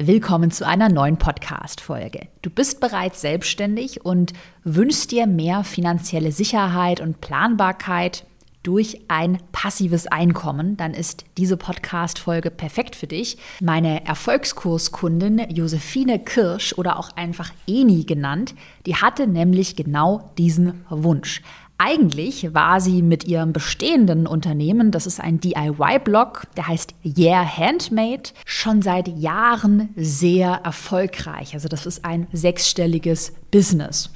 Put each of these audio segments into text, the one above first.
Willkommen zu einer neuen Podcast-Folge. Du bist bereits selbstständig und wünschst dir mehr finanzielle Sicherheit und Planbarkeit durch ein passives Einkommen, dann ist diese Podcast-Folge perfekt für dich. Meine Erfolgskurskundin Josephine Kirsch oder auch einfach Eni genannt, die hatte nämlich genau diesen Wunsch. Eigentlich war sie mit ihrem bestehenden Unternehmen, das ist ein DIY-Blog, der heißt Yeah Handmade, schon seit Jahren sehr erfolgreich. Also das ist ein sechsstelliges Business.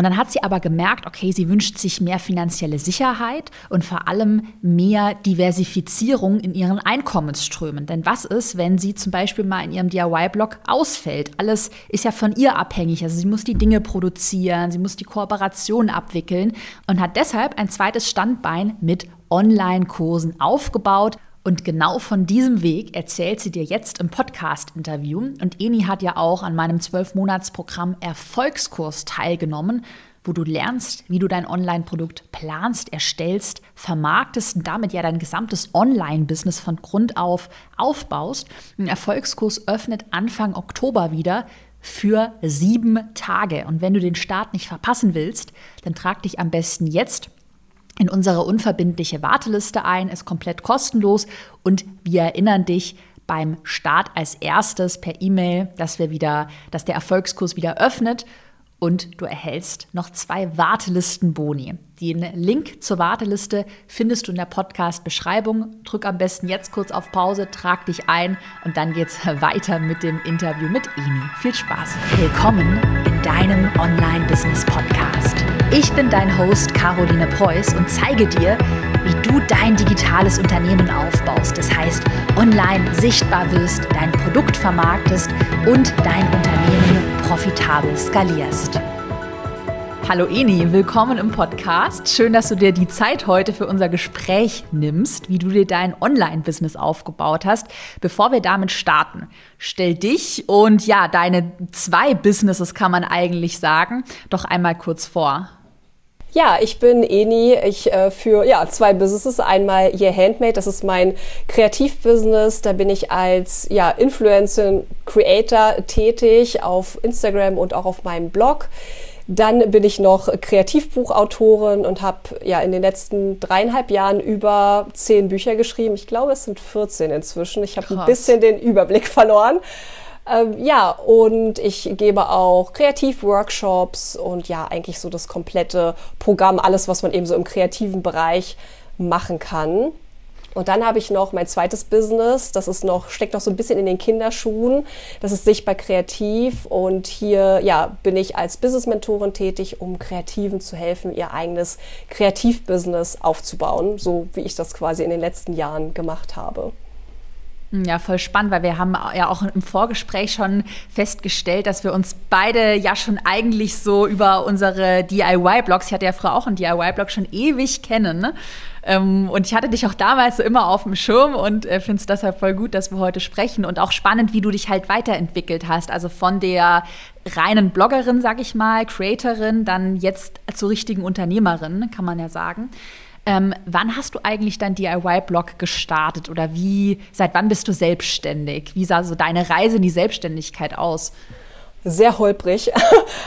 Und dann hat sie aber gemerkt, okay, sie wünscht sich mehr finanzielle Sicherheit und vor allem mehr Diversifizierung in ihren Einkommensströmen. Denn was ist, wenn sie zum Beispiel mal in ihrem DIY-Blog ausfällt? Alles ist ja von ihr abhängig. Also sie muss die Dinge produzieren, sie muss die Kooperation abwickeln und hat deshalb ein zweites Standbein mit Online-Kursen aufgebaut und genau von diesem Weg erzählt sie dir jetzt im Podcast-Interview. Und Eni hat ja auch an meinem 12-Monats-Programm Erfolgskurs teilgenommen, wo du lernst, wie du dein Online-Produkt planst, erstellst, vermarktest und damit ja dein gesamtes Online-Business von Grund auf aufbaust. Ein Erfolgskurs öffnet Anfang Oktober wieder für sieben Tage. Und wenn du den Start nicht verpassen willst, dann trag dich am besten jetzt in unsere unverbindliche Warteliste ein, ist komplett kostenlos und wir erinnern dich beim Start als erstes per E-Mail, dass wir wieder, dass der Erfolgskurs wieder öffnet und du erhältst noch zwei Wartelistenboni. Den Link zur Warteliste findest du in der Podcast-Beschreibung. Drück am besten jetzt kurz auf Pause, trag dich ein und dann geht's weiter mit dem Interview mit Eni. Viel Spaß. Willkommen in deinem Online-Business-Podcast. Ich bin dein Host Caroline Preuß und zeige dir, wie du dein digitales Unternehmen aufbaust. Das heißt, online sichtbar wirst, dein Produkt vermarktest und dein Unternehmen profitabel skalierst. Hallo Eni, willkommen im Podcast. Schön, dass du dir die Zeit heute für unser Gespräch nimmst, wie du dir dein Online-Business aufgebaut hast. Bevor wir damit starten, stell dich und ja, deine zwei Businesses kann man eigentlich sagen, doch einmal kurz vor. Ja, ich bin Eni. Ich äh, für ja zwei Businesses. Einmal Your Handmade, das ist mein Kreativbusiness. Da bin ich als ja Influencer, Creator tätig auf Instagram und auch auf meinem Blog. Dann bin ich noch Kreativbuchautorin und habe ja in den letzten dreieinhalb Jahren über zehn Bücher geschrieben. Ich glaube, es sind 14 inzwischen. Ich habe ein bisschen den Überblick verloren. Ähm, ja, und ich gebe auch Kreativworkshops und ja, eigentlich so das komplette Programm, alles, was man eben so im kreativen Bereich machen kann. Und dann habe ich noch mein zweites Business, das ist noch, steckt noch so ein bisschen in den Kinderschuhen. Das ist sichtbar kreativ und hier, ja, bin ich als Business-Mentorin tätig, um Kreativen zu helfen, ihr eigenes Kreativbusiness aufzubauen, so wie ich das quasi in den letzten Jahren gemacht habe. Ja, voll spannend, weil wir haben ja auch im Vorgespräch schon festgestellt, dass wir uns beide ja schon eigentlich so über unsere DIY-Blogs, ich hatte ja früher auch einen DIY-Blog, schon ewig kennen. Ne? Ähm, und ich hatte dich auch damals so immer auf dem Schirm und äh, finde es deshalb voll gut, dass wir heute sprechen und auch spannend, wie du dich halt weiterentwickelt hast. Also von der reinen Bloggerin, sag ich mal, Creatorin, dann jetzt zur richtigen Unternehmerin, kann man ja sagen. Ähm, wann hast du eigentlich dein DIY-Blog gestartet oder wie, seit wann bist du selbstständig? Wie sah so deine Reise in die Selbstständigkeit aus? Sehr holprig.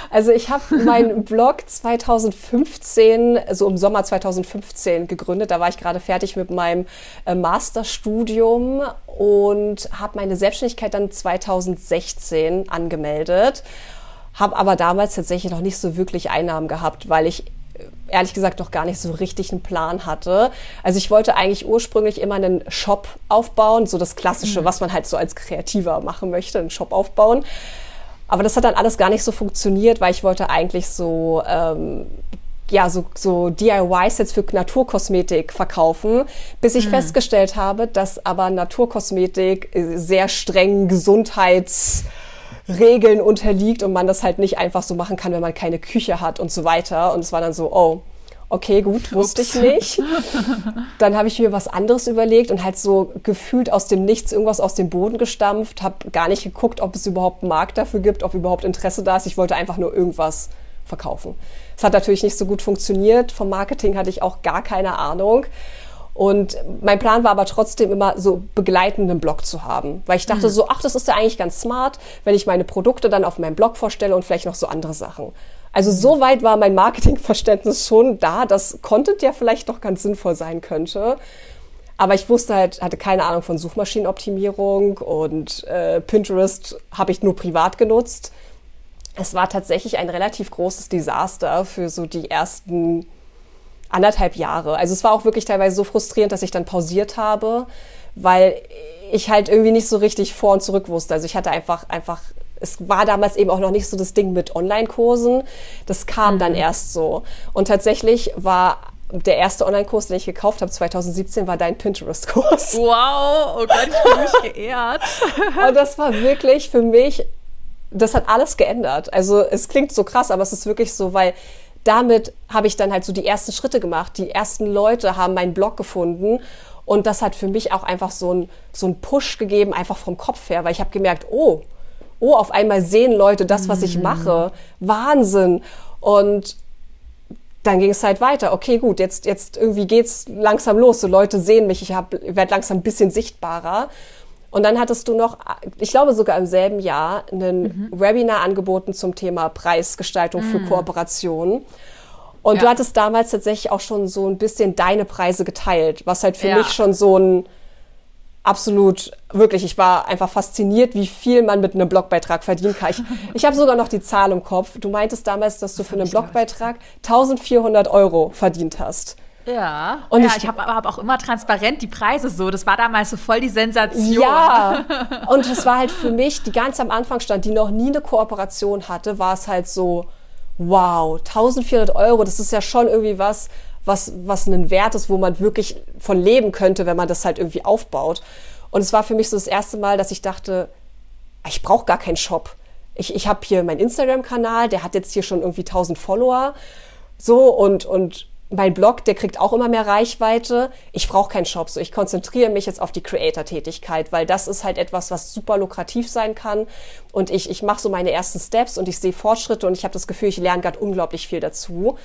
Also ich habe meinen Blog 2015, so im Sommer 2015 gegründet. Da war ich gerade fertig mit meinem äh, Masterstudium und habe meine Selbstständigkeit dann 2016 angemeldet. Habe aber damals tatsächlich noch nicht so wirklich Einnahmen gehabt, weil ich ehrlich gesagt noch gar nicht so richtig einen Plan hatte. Also ich wollte eigentlich ursprünglich immer einen Shop aufbauen, so das Klassische, mhm. was man halt so als Kreativer machen möchte, einen Shop aufbauen. Aber das hat dann alles gar nicht so funktioniert, weil ich wollte eigentlich so ähm, ja, so, so DIY-Sets für Naturkosmetik verkaufen, bis ich mhm. festgestellt habe, dass aber Naturkosmetik sehr strengen Gesundheits- Regeln unterliegt und man das halt nicht einfach so machen kann, wenn man keine Küche hat und so weiter. Und es war dann so, oh, okay, gut, wusste ich nicht. Dann habe ich mir was anderes überlegt und halt so gefühlt aus dem Nichts irgendwas aus dem Boden gestampft, habe gar nicht geguckt, ob es überhaupt einen Markt dafür gibt, ob überhaupt Interesse da ist. Ich wollte einfach nur irgendwas verkaufen. Es hat natürlich nicht so gut funktioniert. Vom Marketing hatte ich auch gar keine Ahnung. Und mein Plan war aber trotzdem immer so begleitenden Blog zu haben, weil ich dachte mhm. so, ach, das ist ja eigentlich ganz smart, wenn ich meine Produkte dann auf meinem Blog vorstelle und vielleicht noch so andere Sachen. Also mhm. so weit war mein Marketingverständnis schon da, dass Content ja vielleicht doch ganz sinnvoll sein könnte. Aber ich wusste halt, hatte keine Ahnung von Suchmaschinenoptimierung und äh, Pinterest habe ich nur privat genutzt. Es war tatsächlich ein relativ großes Desaster für so die ersten anderthalb Jahre. Also es war auch wirklich teilweise so frustrierend, dass ich dann pausiert habe, weil ich halt irgendwie nicht so richtig vor und zurück wusste. Also ich hatte einfach, einfach, es war damals eben auch noch nicht so das Ding mit Online-Kursen. Das kam mhm. dann erst so. Und tatsächlich war der erste Online-Kurs, den ich gekauft habe 2017, war dein Pinterest-Kurs. Wow, oh Gott, ich bin mich geehrt. Und das war wirklich für mich, das hat alles geändert. Also es klingt so krass, aber es ist wirklich so, weil damit habe ich dann halt so die ersten Schritte gemacht. Die ersten Leute haben meinen Blog gefunden und das hat für mich auch einfach so ein so ein Push gegeben, einfach vom Kopf her, weil ich habe gemerkt, oh, oh, auf einmal sehen Leute das, was ich mhm. mache. Wahnsinn. Und dann ging es halt weiter. Okay, gut, jetzt, jetzt irgendwie geht's langsam los. So Leute sehen mich, ich werde langsam ein bisschen sichtbarer. Und dann hattest du noch, ich glaube sogar im selben Jahr, ein mhm. Webinar angeboten zum Thema Preisgestaltung mhm. für Kooperationen. Und ja. du hattest damals tatsächlich auch schon so ein bisschen deine Preise geteilt, was halt für ja. mich schon so ein absolut, wirklich, ich war einfach fasziniert, wie viel man mit einem Blogbeitrag verdienen kann. Ich, ich habe sogar noch die Zahl im Kopf. Du meintest damals, dass du für einen Blogbeitrag 1400 Euro verdient hast. Ja, und ja, ich, ich habe hab auch immer transparent die Preise so. Das war damals so voll die Sensation. Ja, und es war halt für mich, die ganz am Anfang stand, die noch nie eine Kooperation hatte, war es halt so, wow, 1400 Euro, das ist ja schon irgendwie was, was, was einen Wert ist, wo man wirklich von leben könnte, wenn man das halt irgendwie aufbaut. Und es war für mich so das erste Mal, dass ich dachte, ich brauche gar keinen Shop. Ich, ich habe hier meinen Instagram-Kanal, der hat jetzt hier schon irgendwie 1000 Follower. So und, und mein Blog, der kriegt auch immer mehr Reichweite. Ich brauche keinen Shop, so ich konzentriere mich jetzt auf die Creator-Tätigkeit, weil das ist halt etwas, was super lukrativ sein kann. Und ich, ich mache so meine ersten Steps und ich sehe Fortschritte und ich habe das Gefühl, ich lerne gerade unglaublich viel dazu.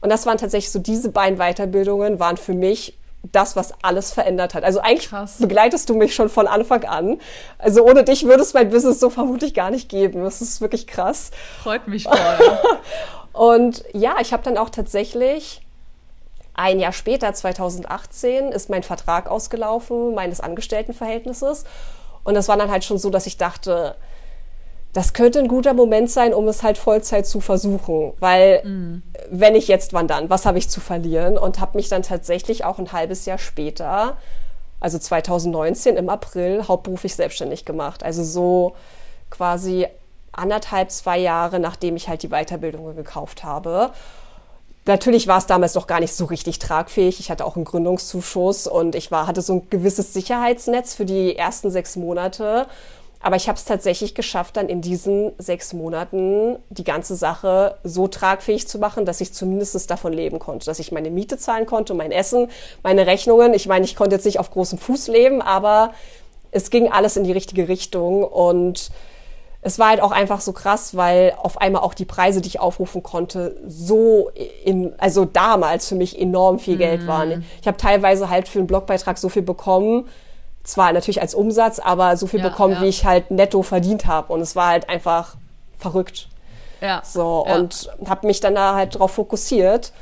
Und das waren tatsächlich so diese beiden Weiterbildungen, waren für mich das, was alles verändert hat. Also eigentlich Krass. begleitest du mich schon von Anfang an. Also ohne dich würde es mein Business so vermutlich gar nicht geben. Das ist wirklich krass. Freut mich voll. und ja, ich habe dann auch tatsächlich ein Jahr später, 2018, ist mein Vertrag ausgelaufen, meines Angestelltenverhältnisses. Und das war dann halt schon so, dass ich dachte, das könnte ein guter Moment sein, um es halt Vollzeit zu versuchen. Weil mm. wenn ich jetzt, wann dann? Was habe ich zu verlieren? Und habe mich dann tatsächlich auch ein halbes Jahr später, also 2019 im April, hauptberuflich selbstständig gemacht. Also so quasi anderthalb, zwei Jahre, nachdem ich halt die Weiterbildung gekauft habe. Natürlich war es damals noch gar nicht so richtig tragfähig. Ich hatte auch einen Gründungszuschuss und ich war, hatte so ein gewisses Sicherheitsnetz für die ersten sechs Monate. Aber ich habe es tatsächlich geschafft, dann in diesen sechs Monaten die ganze Sache so tragfähig zu machen, dass ich zumindest davon leben konnte, dass ich meine Miete zahlen konnte, mein Essen, meine Rechnungen. Ich meine, ich konnte jetzt nicht auf großem Fuß leben, aber es ging alles in die richtige Richtung und es war halt auch einfach so krass, weil auf einmal auch die Preise, die ich aufrufen konnte, so in, also damals für mich enorm viel Geld mhm. waren. Ich habe teilweise halt für einen Blogbeitrag so viel bekommen, zwar natürlich als Umsatz, aber so viel ja, bekommen, ja. wie ich halt netto verdient habe. Und es war halt einfach verrückt. Ja. So, ja. und habe mich dann da halt drauf fokussiert.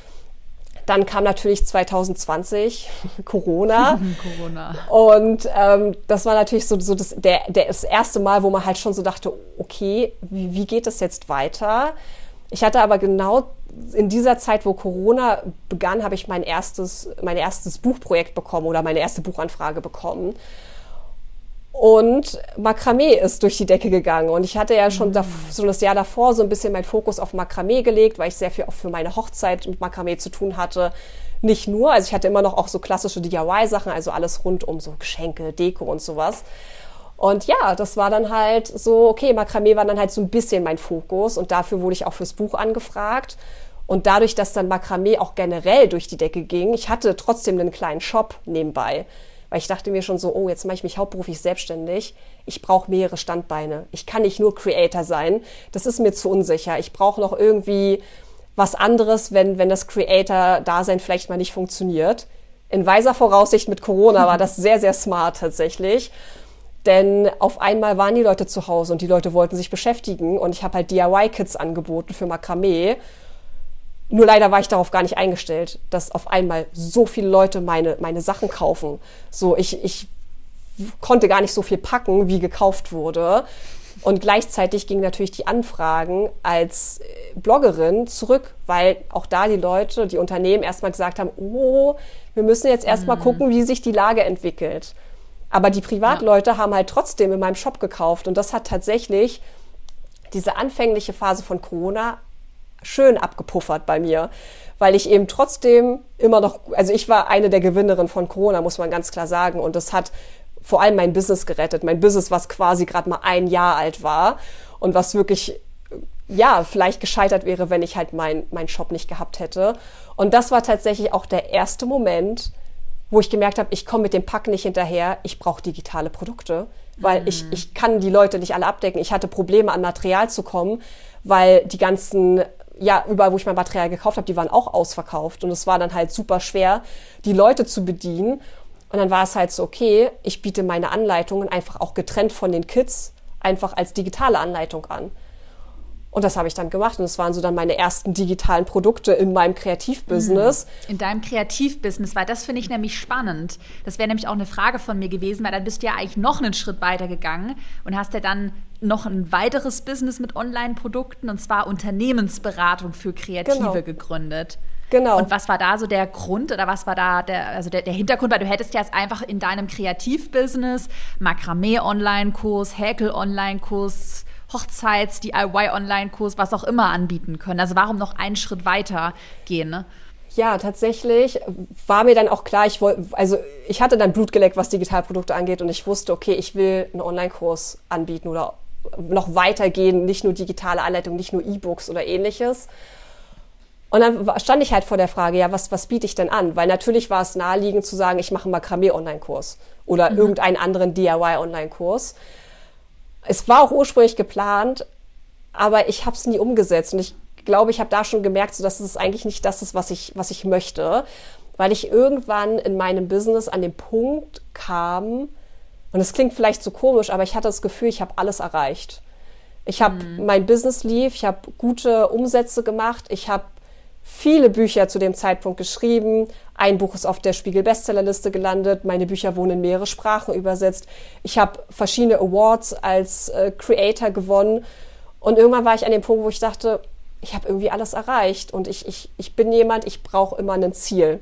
Dann kam natürlich 2020 Corona. Corona. Und ähm, das war natürlich so, so das, der, der, das erste Mal, wo man halt schon so dachte, okay, wie, wie geht das jetzt weiter? Ich hatte aber genau in dieser Zeit, wo Corona begann, habe ich mein erstes, mein erstes Buchprojekt bekommen oder meine erste Buchanfrage bekommen. Und Makramee ist durch die Decke gegangen. Und ich hatte ja schon mhm. so das Jahr davor so ein bisschen meinen Fokus auf Makramee gelegt, weil ich sehr viel auch für meine Hochzeit mit Makramee zu tun hatte. Nicht nur, also ich hatte immer noch auch so klassische DIY-Sachen, also alles rund um so Geschenke, Deko und sowas. Und ja, das war dann halt so, okay, Makramee war dann halt so ein bisschen mein Fokus und dafür wurde ich auch fürs Buch angefragt. Und dadurch, dass dann Makramee auch generell durch die Decke ging, ich hatte trotzdem einen kleinen Shop nebenbei. Weil ich dachte mir schon so, oh, jetzt mache ich mich hauptberuflich selbstständig. Ich brauche mehrere Standbeine. Ich kann nicht nur Creator sein. Das ist mir zu unsicher. Ich brauche noch irgendwie was anderes, wenn, wenn das Creator-Dasein vielleicht mal nicht funktioniert. in weiser Voraussicht mit Corona war das sehr, sehr smart tatsächlich. Denn auf einmal waren die Leute zu Hause und die Leute wollten sich beschäftigen und ich habe halt DIY-Kits angeboten für Makramee. Nur leider war ich darauf gar nicht eingestellt, dass auf einmal so viele Leute meine, meine Sachen kaufen. So, ich, ich konnte gar nicht so viel packen, wie gekauft wurde. Und gleichzeitig gingen natürlich die Anfragen als Bloggerin zurück, weil auch da die Leute, die Unternehmen erstmal gesagt haben, oh, wir müssen jetzt erstmal mhm. gucken, wie sich die Lage entwickelt. Aber die Privatleute ja. haben halt trotzdem in meinem Shop gekauft. Und das hat tatsächlich diese anfängliche Phase von Corona schön abgepuffert bei mir, weil ich eben trotzdem immer noch, also ich war eine der Gewinnerinnen von Corona, muss man ganz klar sagen. Und das hat vor allem mein Business gerettet. Mein Business, was quasi gerade mal ein Jahr alt war und was wirklich ja, vielleicht gescheitert wäre, wenn ich halt mein, mein Shop nicht gehabt hätte. Und das war tatsächlich auch der erste Moment, wo ich gemerkt habe, ich komme mit dem Pack nicht hinterher, ich brauche digitale Produkte, weil mhm. ich, ich kann die Leute nicht alle abdecken. Ich hatte Probleme, an Material zu kommen, weil die ganzen, ja, überall, wo ich mein Material gekauft habe, die waren auch ausverkauft. Und es war dann halt super schwer, die Leute zu bedienen. Und dann war es halt so, okay, ich biete meine Anleitungen einfach auch getrennt von den Kits einfach als digitale Anleitung an. Und das habe ich dann gemacht und das waren so dann meine ersten digitalen Produkte in meinem Kreativbusiness. In deinem Kreativbusiness, weil das finde ich nämlich spannend. Das wäre nämlich auch eine Frage von mir gewesen, weil dann bist du ja eigentlich noch einen Schritt weiter gegangen und hast ja dann noch ein weiteres Business mit Online-Produkten und zwar Unternehmensberatung für Kreative genau. gegründet. Genau. Und was war da so der Grund oder was war da der, also der, der Hintergrund? Weil du hättest ja jetzt einfach in deinem Kreativbusiness Makramee-Online-Kurs, Häkel-Online-Kurs, Hochzeits-, DIY-Online-Kurs, was auch immer anbieten können. Also warum noch einen Schritt weiter gehen? Ne? Ja, tatsächlich war mir dann auch klar, ich wollte, also ich hatte dann Blut geleckt, was Digitalprodukte angeht und ich wusste, okay, ich will einen Online-Kurs anbieten oder noch weitergehen, nicht nur digitale Anleitung, nicht nur E-Books oder ähnliches. Und dann stand ich halt vor der Frage, ja, was, was biete ich denn an? Weil natürlich war es naheliegend zu sagen, ich mache einen Makramee-Online-Kurs oder mhm. irgendeinen anderen DIY-Online-Kurs. Es war auch ursprünglich geplant, aber ich habe es nie umgesetzt. Und ich glaube, ich habe da schon gemerkt, so, dass es eigentlich nicht das ist, was ich, was ich möchte. Weil ich irgendwann in meinem Business an den Punkt kam, und es klingt vielleicht so komisch, aber ich hatte das Gefühl, ich habe alles erreicht. Ich habe mhm. mein Business lief, ich habe gute Umsätze gemacht, ich habe viele Bücher zu dem Zeitpunkt geschrieben. Ein Buch ist auf der Spiegel Bestsellerliste gelandet. Meine Bücher wurden in mehrere Sprachen übersetzt. Ich habe verschiedene Awards als äh, Creator gewonnen. Und irgendwann war ich an dem Punkt, wo ich dachte, ich habe irgendwie alles erreicht und ich, ich, ich bin jemand, ich brauche immer ein Ziel.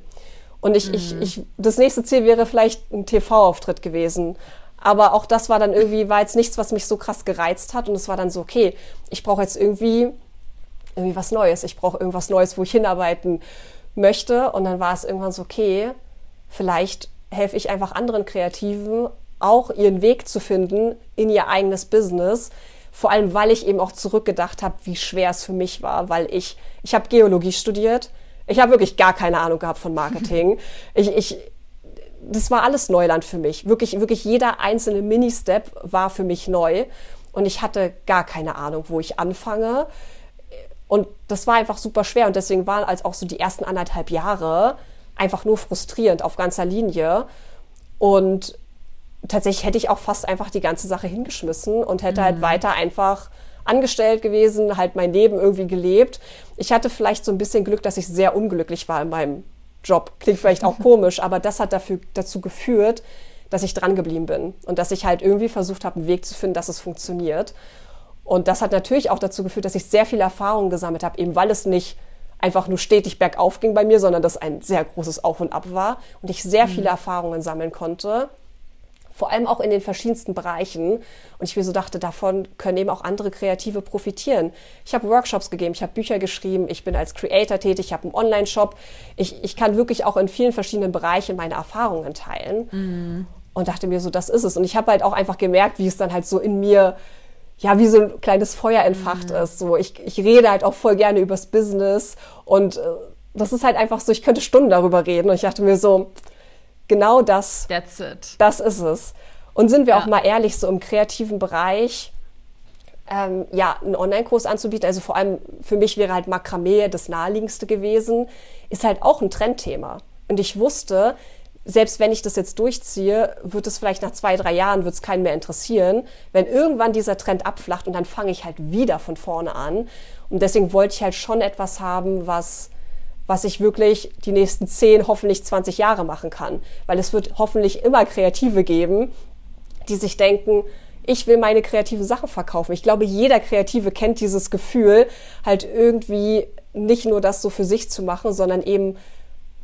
Und ich, mhm. ich, ich, das nächste Ziel wäre vielleicht ein TV-Auftritt gewesen. Aber auch das war dann irgendwie, war jetzt nichts, was mich so krass gereizt hat. Und es war dann so, okay, ich brauche jetzt irgendwie irgendwie was Neues. Ich brauche irgendwas Neues, wo ich hinarbeiten möchte. Und dann war es irgendwann so, okay, vielleicht helfe ich einfach anderen Kreativen auch ihren Weg zu finden in ihr eigenes Business. Vor allem, weil ich eben auch zurückgedacht habe, wie schwer es für mich war, weil ich, ich habe Geologie studiert. Ich habe wirklich gar keine Ahnung gehabt von Marketing. ich, ich, das war alles Neuland für mich. Wirklich, wirklich jeder einzelne Mini-Step war für mich neu. Und ich hatte gar keine Ahnung, wo ich anfange. Und das war einfach super schwer und deswegen waren als auch so die ersten anderthalb Jahre einfach nur frustrierend auf ganzer Linie. Und tatsächlich hätte ich auch fast einfach die ganze Sache hingeschmissen und hätte halt mhm. halt weiter einfach angestellt gewesen, halt mein Leben irgendwie gelebt. Ich hatte vielleicht so ein bisschen Glück, dass ich sehr unglücklich war in meinem Job. Klingt vielleicht auch komisch, aber das hat dafür, dazu geführt, dass ich dran geblieben bin und dass ich halt irgendwie versucht habe, einen Weg zu finden, dass es funktioniert. Und das hat natürlich auch dazu geführt, dass ich sehr viel Erfahrung gesammelt habe, eben weil es nicht einfach nur stetig bergauf ging bei mir, sondern dass ein sehr großes Auf und Ab war und ich sehr mhm. viele Erfahrungen sammeln konnte. Vor allem auch in den verschiedensten Bereichen. Und ich mir so dachte, davon können eben auch andere Kreative profitieren. Ich habe Workshops gegeben, ich habe Bücher geschrieben, ich bin als Creator tätig, ich habe einen Online-Shop. Ich, ich kann wirklich auch in vielen verschiedenen Bereichen meine Erfahrungen teilen. Mhm. Und dachte mir so, das ist es. Und ich habe halt auch einfach gemerkt, wie es dann halt so in mir ja, wie so ein kleines Feuer entfacht mhm. ist. So, ich, ich rede halt auch voll gerne übers Business und äh, das ist halt einfach so, ich könnte Stunden darüber reden und ich dachte mir so, genau das, That's it. das ist es. Und sind wir ja. auch mal ehrlich, so im kreativen Bereich, ähm, ja, einen Online-Kurs anzubieten, also vor allem für mich wäre halt Makramee das naheliegendste gewesen, ist halt auch ein Trendthema. Und ich wusste, selbst wenn ich das jetzt durchziehe, wird es vielleicht nach zwei, drei Jahren, wird es keinen mehr interessieren. Wenn irgendwann dieser Trend abflacht und dann fange ich halt wieder von vorne an. Und deswegen wollte ich halt schon etwas haben, was, was ich wirklich die nächsten zehn, hoffentlich 20 Jahre machen kann. Weil es wird hoffentlich immer Kreative geben, die sich denken, ich will meine kreativen Sachen verkaufen. Ich glaube, jeder Kreative kennt dieses Gefühl, halt irgendwie nicht nur das so für sich zu machen, sondern eben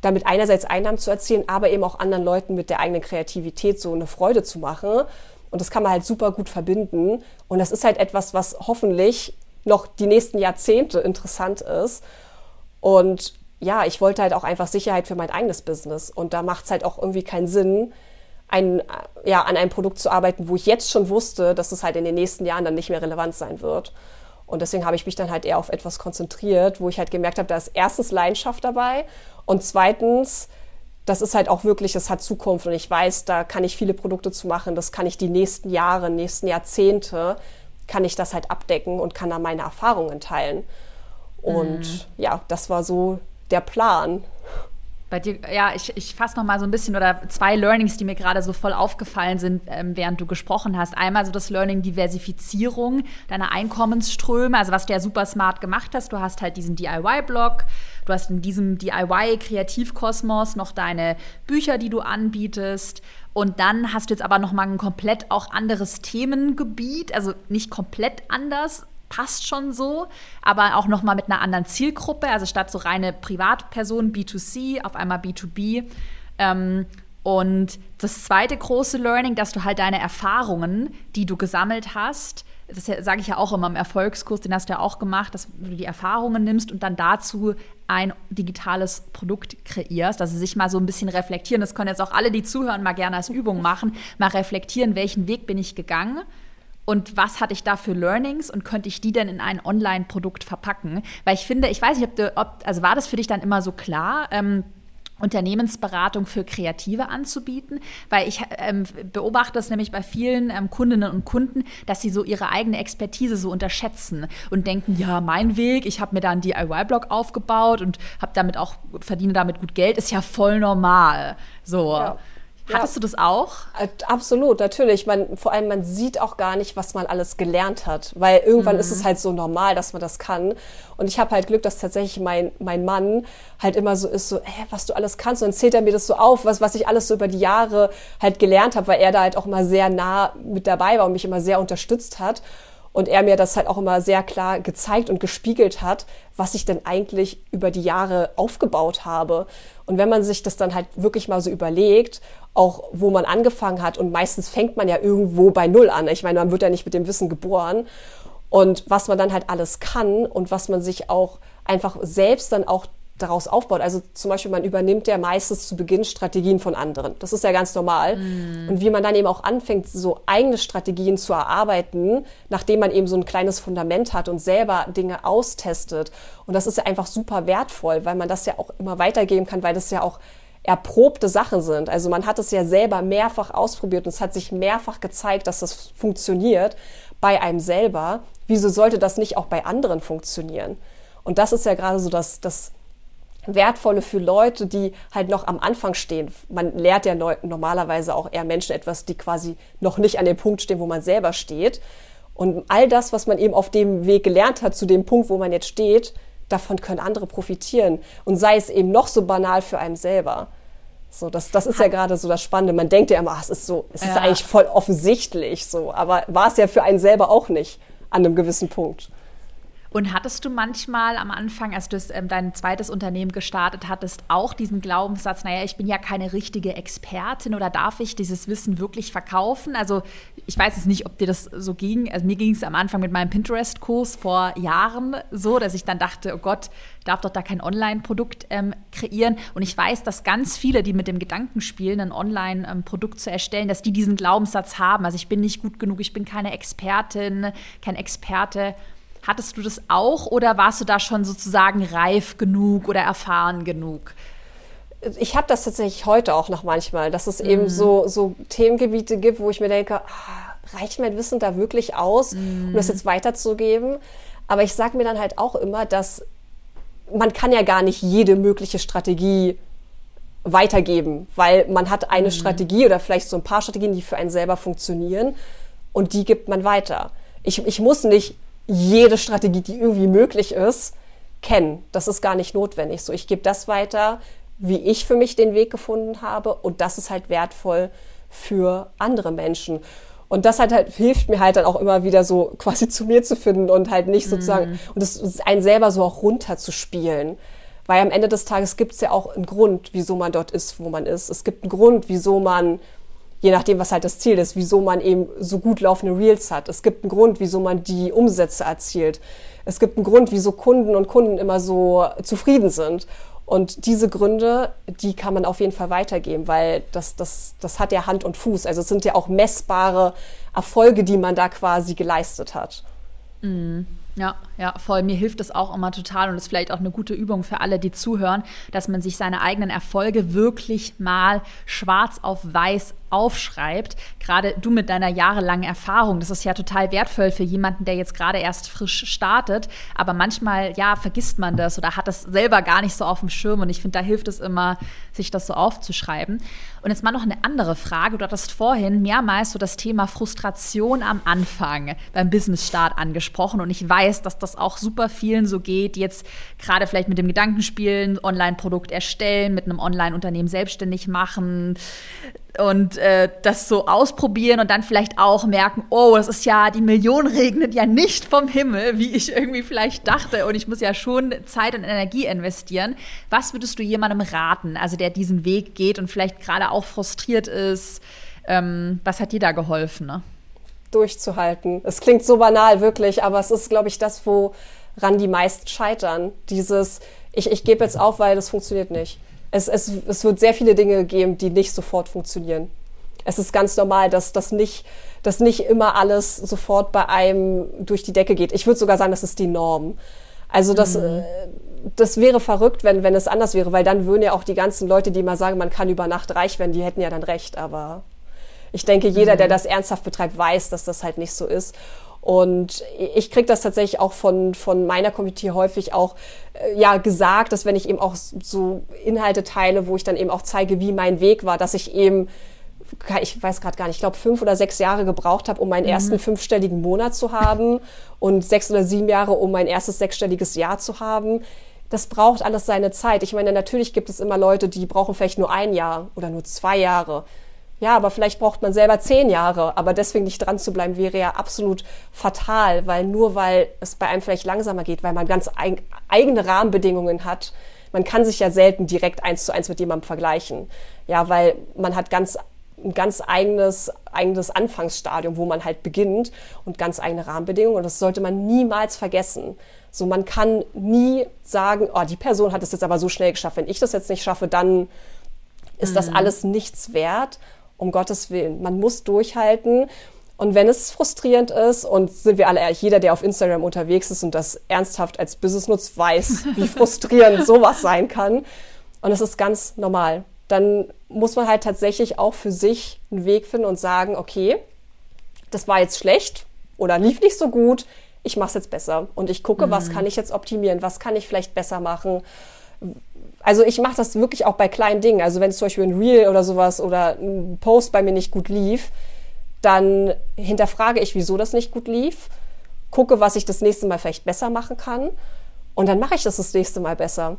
damit einerseits Einnahmen zu erzielen, aber eben auch anderen Leuten mit der eigenen Kreativität so eine Freude zu machen. Und das kann man halt super gut verbinden. Und das ist halt etwas, was hoffentlich noch die nächsten Jahrzehnte interessant ist. Und ja, ich wollte halt auch einfach Sicherheit für mein eigenes Business. Und da macht es halt auch irgendwie keinen Sinn, ein, ja, an einem Produkt zu arbeiten, wo ich jetzt schon wusste, dass es halt in den nächsten Jahren dann nicht mehr relevant sein wird. Und deswegen habe ich mich dann halt eher auf etwas konzentriert, wo ich halt gemerkt habe, da ist erstens Leidenschaft dabei und zweitens, das ist halt auch wirklich, es hat Zukunft und ich weiß, da kann ich viele Produkte zu machen, das kann ich die nächsten Jahre, nächsten Jahrzehnte, kann ich das halt abdecken und kann da meine Erfahrungen teilen. Und mhm. ja, das war so der Plan. Bei dir, ja, ich, ich fasse noch mal so ein bisschen oder zwei Learnings, die mir gerade so voll aufgefallen sind, ähm, während du gesprochen hast. Einmal so das Learning Diversifizierung deiner Einkommensströme, also was du ja super smart gemacht hast. Du hast halt diesen DIY-Blog, du hast in diesem DIY-Kreativkosmos noch deine Bücher, die du anbietest. Und dann hast du jetzt aber noch mal ein komplett auch anderes Themengebiet, also nicht komplett anders, passt schon so, aber auch noch mal mit einer anderen Zielgruppe, also statt so reine Privatpersonen B2C auf einmal B2B. Ähm, und das zweite große Learning, dass du halt deine Erfahrungen, die du gesammelt hast, das sage ich ja auch immer im Erfolgskurs, den hast du ja auch gemacht, dass du die Erfahrungen nimmst und dann dazu ein digitales Produkt kreierst, dass sie sich mal so ein bisschen reflektieren. Das können jetzt auch alle, die zuhören, mal gerne als Übung machen, mal reflektieren, welchen Weg bin ich gegangen und was hatte ich da für Learnings und könnte ich die denn in ein Online-Produkt verpacken? Weil ich finde, ich weiß nicht, ob, du, ob also war das für dich dann immer so klar? Ähm, Unternehmensberatung für Kreative anzubieten, weil ich ähm, beobachte es nämlich bei vielen ähm, Kundinnen und Kunden, dass sie so ihre eigene Expertise so unterschätzen und denken, ja, mein Weg, ich habe mir da einen DIY-Blog aufgebaut und habe damit auch verdiene damit gut Geld, ist ja voll normal. So. Ja. Hattest ja. du das auch? Äh, absolut, natürlich. Man, vor allem, man sieht auch gar nicht, was man alles gelernt hat, weil irgendwann mhm. ist es mhm. halt so normal, dass man das kann. Und ich habe halt Glück, dass tatsächlich mein, mein Mann halt immer so ist, so, hä, was du alles kannst. Und dann zählt er mir das so auf, was, was ich alles so über die Jahre halt gelernt habe, weil er da halt auch immer sehr nah mit dabei war und mich immer sehr unterstützt hat und er mir das halt auch immer sehr klar gezeigt und gespiegelt hat, was ich denn eigentlich über die Jahre aufgebaut habe. Und wenn man sich das dann halt wirklich mal so überlegt, auch wo man angefangen hat, und meistens fängt man ja irgendwo bei Null an. Ich meine, man wird ja nicht mit dem Wissen geboren. Und was man dann halt alles kann und was man sich auch einfach selbst dann auch daraus aufbaut. Also zum Beispiel, man übernimmt ja meistens zu Beginn Strategien von anderen. Das ist ja ganz normal. Mm. Und wie man dann eben auch anfängt, so eigene Strategien zu erarbeiten, nachdem man eben so ein kleines Fundament hat und selber Dinge austestet. Und das ist ja einfach super wertvoll, weil man das ja auch immer weitergeben kann, weil das ja auch erprobte Sachen sind. Also man hat es ja selber mehrfach ausprobiert und es hat sich mehrfach gezeigt, dass das funktioniert bei einem selber. Wieso sollte das nicht auch bei anderen funktionieren? Und das ist ja gerade so das, das Wertvolle für Leute, die halt noch am Anfang stehen. Man lehrt ja normalerweise auch eher Menschen etwas, die quasi noch nicht an dem Punkt stehen, wo man selber steht. Und all das, was man eben auf dem Weg gelernt hat, zu dem Punkt, wo man jetzt steht, davon können andere profitieren. Und sei es eben noch so banal für einen selber. So, das, das ist ja gerade so das Spannende. Man denkt ja immer, ach, es ist so, es ja. ist eigentlich voll offensichtlich so. Aber war es ja für einen selber auch nicht an einem gewissen Punkt. Und hattest du manchmal am Anfang, als du ähm, dein zweites Unternehmen gestartet hattest, auch diesen Glaubenssatz, naja, ich bin ja keine richtige Expertin oder darf ich dieses Wissen wirklich verkaufen? Also ich weiß jetzt nicht, ob dir das so ging. Also mir ging es am Anfang mit meinem Pinterest-Kurs vor Jahren so, dass ich dann dachte, oh Gott, darf doch da kein Online-Produkt ähm, kreieren. Und ich weiß, dass ganz viele, die mit dem Gedanken spielen, ein Online-Produkt zu erstellen, dass die diesen Glaubenssatz haben. Also ich bin nicht gut genug, ich bin keine Expertin, kein Experte. Hattest du das auch oder warst du da schon sozusagen reif genug oder erfahren genug? Ich habe das tatsächlich heute auch noch manchmal, dass es mhm. eben so, so Themengebiete gibt, wo ich mir denke, ah, reicht mein Wissen da wirklich aus, mhm. um das jetzt weiterzugeben? Aber ich sage mir dann halt auch immer, dass man kann ja gar nicht jede mögliche Strategie weitergeben, weil man hat eine mhm. Strategie oder vielleicht so ein paar Strategien, die für einen selber funktionieren und die gibt man weiter. Ich, ich muss nicht jede Strategie, die irgendwie möglich ist, kennen. Das ist gar nicht notwendig. So, ich gebe das weiter, wie ich für mich den Weg gefunden habe und das ist halt wertvoll für andere Menschen. Und das halt, halt hilft mir halt dann auch immer wieder so quasi zu mir zu finden und halt nicht sozusagen, mm. und das einen selber so auch runterzuspielen. Weil am Ende des Tages gibt es ja auch einen Grund, wieso man dort ist, wo man ist. Es gibt einen Grund, wieso man, je nachdem, was halt das Ziel ist, wieso man eben so gut laufende Reels hat. Es gibt einen Grund, wieso man die Umsätze erzielt. Es gibt einen Grund, wieso Kunden und Kunden immer so zufrieden sind. Und diese Gründe, die kann man auf jeden Fall weitergeben, weil das, das, das hat ja Hand und Fuß. Also es sind ja auch messbare Erfolge, die man da quasi geleistet hat. Mhm. Ja, ja, voll. Mir hilft es auch immer total und ist vielleicht auch eine gute Übung für alle, die zuhören, dass man sich seine eigenen Erfolge wirklich mal schwarz auf weiß aufschreibt. Gerade du mit deiner jahrelangen Erfahrung, das ist ja total wertvoll für jemanden, der jetzt gerade erst frisch startet. Aber manchmal, ja, vergisst man das oder hat das selber gar nicht so auf dem Schirm. Und ich finde, da hilft es immer, sich das so aufzuschreiben. Und jetzt mal noch eine andere Frage. Du hattest vorhin mehrmals so das Thema Frustration am Anfang beim Business-Start angesprochen. Und ich weiß, dass das auch super vielen so geht, die jetzt gerade vielleicht mit dem Gedankenspielen, Online-Produkt erstellen, mit einem Online-Unternehmen selbstständig machen und äh, das so ausprobieren und dann vielleicht auch merken, oh, das ist ja, die Million regnet ja nicht vom Himmel, wie ich irgendwie vielleicht dachte und ich muss ja schon Zeit und Energie investieren. Was würdest du jemandem raten, also der diesen Weg geht und vielleicht gerade auch frustriert ist? Ähm, was hat dir da geholfen? Ne? Durchzuhalten. Es klingt so banal, wirklich, aber es ist, glaube ich, das, woran die meisten scheitern. Dieses, ich, ich gebe jetzt auf, weil das funktioniert nicht es, es, es wird sehr viele Dinge geben, die nicht sofort funktionieren. Es ist ganz normal, dass das nicht, dass nicht immer alles sofort bei einem durch die Decke geht. Ich würde sogar sagen, das ist die Norm. Also das, mhm. Äh, das wäre verrückt, wenn, wenn es anders wäre, weil dann würden ja auch die ganzen Leute, die mal sagen, man kann über Nacht reich werden, die hätten ja dann recht. Aber ich denke, jeder, mhm. der das ernsthaft betreibt, weiß, dass das halt nicht so ist. Und ich kriege das tatsächlich auch von, von meiner Community häufig auch äh, ja gesagt, dass wenn ich eben auch so Inhalte teile, wo ich dann eben auch zeige, wie mein Weg war, dass ich eben ich weiß gerade gar nicht, ich glaube fünf oder sechs Jahre gebraucht habe, um meinen mhm. ersten fünfstelligen Monat zu haben und sechs oder sieben Jahre, um mein erstes sechsstelliges Jahr zu haben. Das braucht alles seine Zeit. Ich meine, natürlich gibt es immer Leute, die brauchen vielleicht nur ein Jahr oder nur zwei Jahre. Ja, aber vielleicht braucht man selber zehn Jahre, aber deswegen nicht dran zu bleiben, wäre ja absolut fatal, weil nur weil es bei einem vielleicht langsamer geht, weil man ganz eig eigene Rahmenbedingungen hat, man kann sich ja selten direkt eins zu eins mit jemandem vergleichen. Ja, weil man hat ganz ein ganz eigenes, eigenes Anfangsstadium, wo man halt beginnt und ganz eigene Rahmenbedingungen. Und das sollte man niemals vergessen. So, man kann nie sagen, oh, die Person hat es jetzt aber so schnell geschafft. Wenn ich das jetzt nicht schaffe, dann ist mhm. das alles nichts wert um Gottes Willen. Man muss durchhalten. Und wenn es frustrierend ist, und sind wir alle ehrlich, jeder, der auf Instagram unterwegs ist und das ernsthaft als Business nutzt, weiß, wie frustrierend sowas sein kann. Und es ist ganz normal. Dann muss man halt tatsächlich auch für sich einen Weg finden und sagen, okay, das war jetzt schlecht oder lief nicht so gut, ich mache es jetzt besser. Und ich gucke, mhm. was kann ich jetzt optimieren, was kann ich vielleicht besser machen also ich mache das wirklich auch bei kleinen Dingen. Also wenn es zum Beispiel ein Reel oder sowas oder ein Post bei mir nicht gut lief, dann hinterfrage ich, wieso das nicht gut lief, gucke, was ich das nächste Mal vielleicht besser machen kann und dann mache ich das das nächste Mal besser.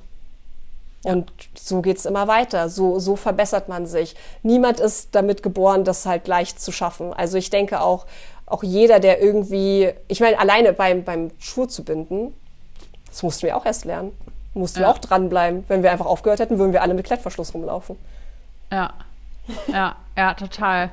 Und so geht's immer weiter. So, so verbessert man sich. Niemand ist damit geboren, das halt leicht zu schaffen. Also ich denke auch, auch jeder, der irgendwie, ich meine, alleine beim, beim Schuh zu binden, das mussten wir auch erst lernen mussten ja. wir auch dranbleiben. Wenn wir einfach aufgehört hätten, würden wir alle mit Klettverschluss rumlaufen. Ja, ja, ja, total.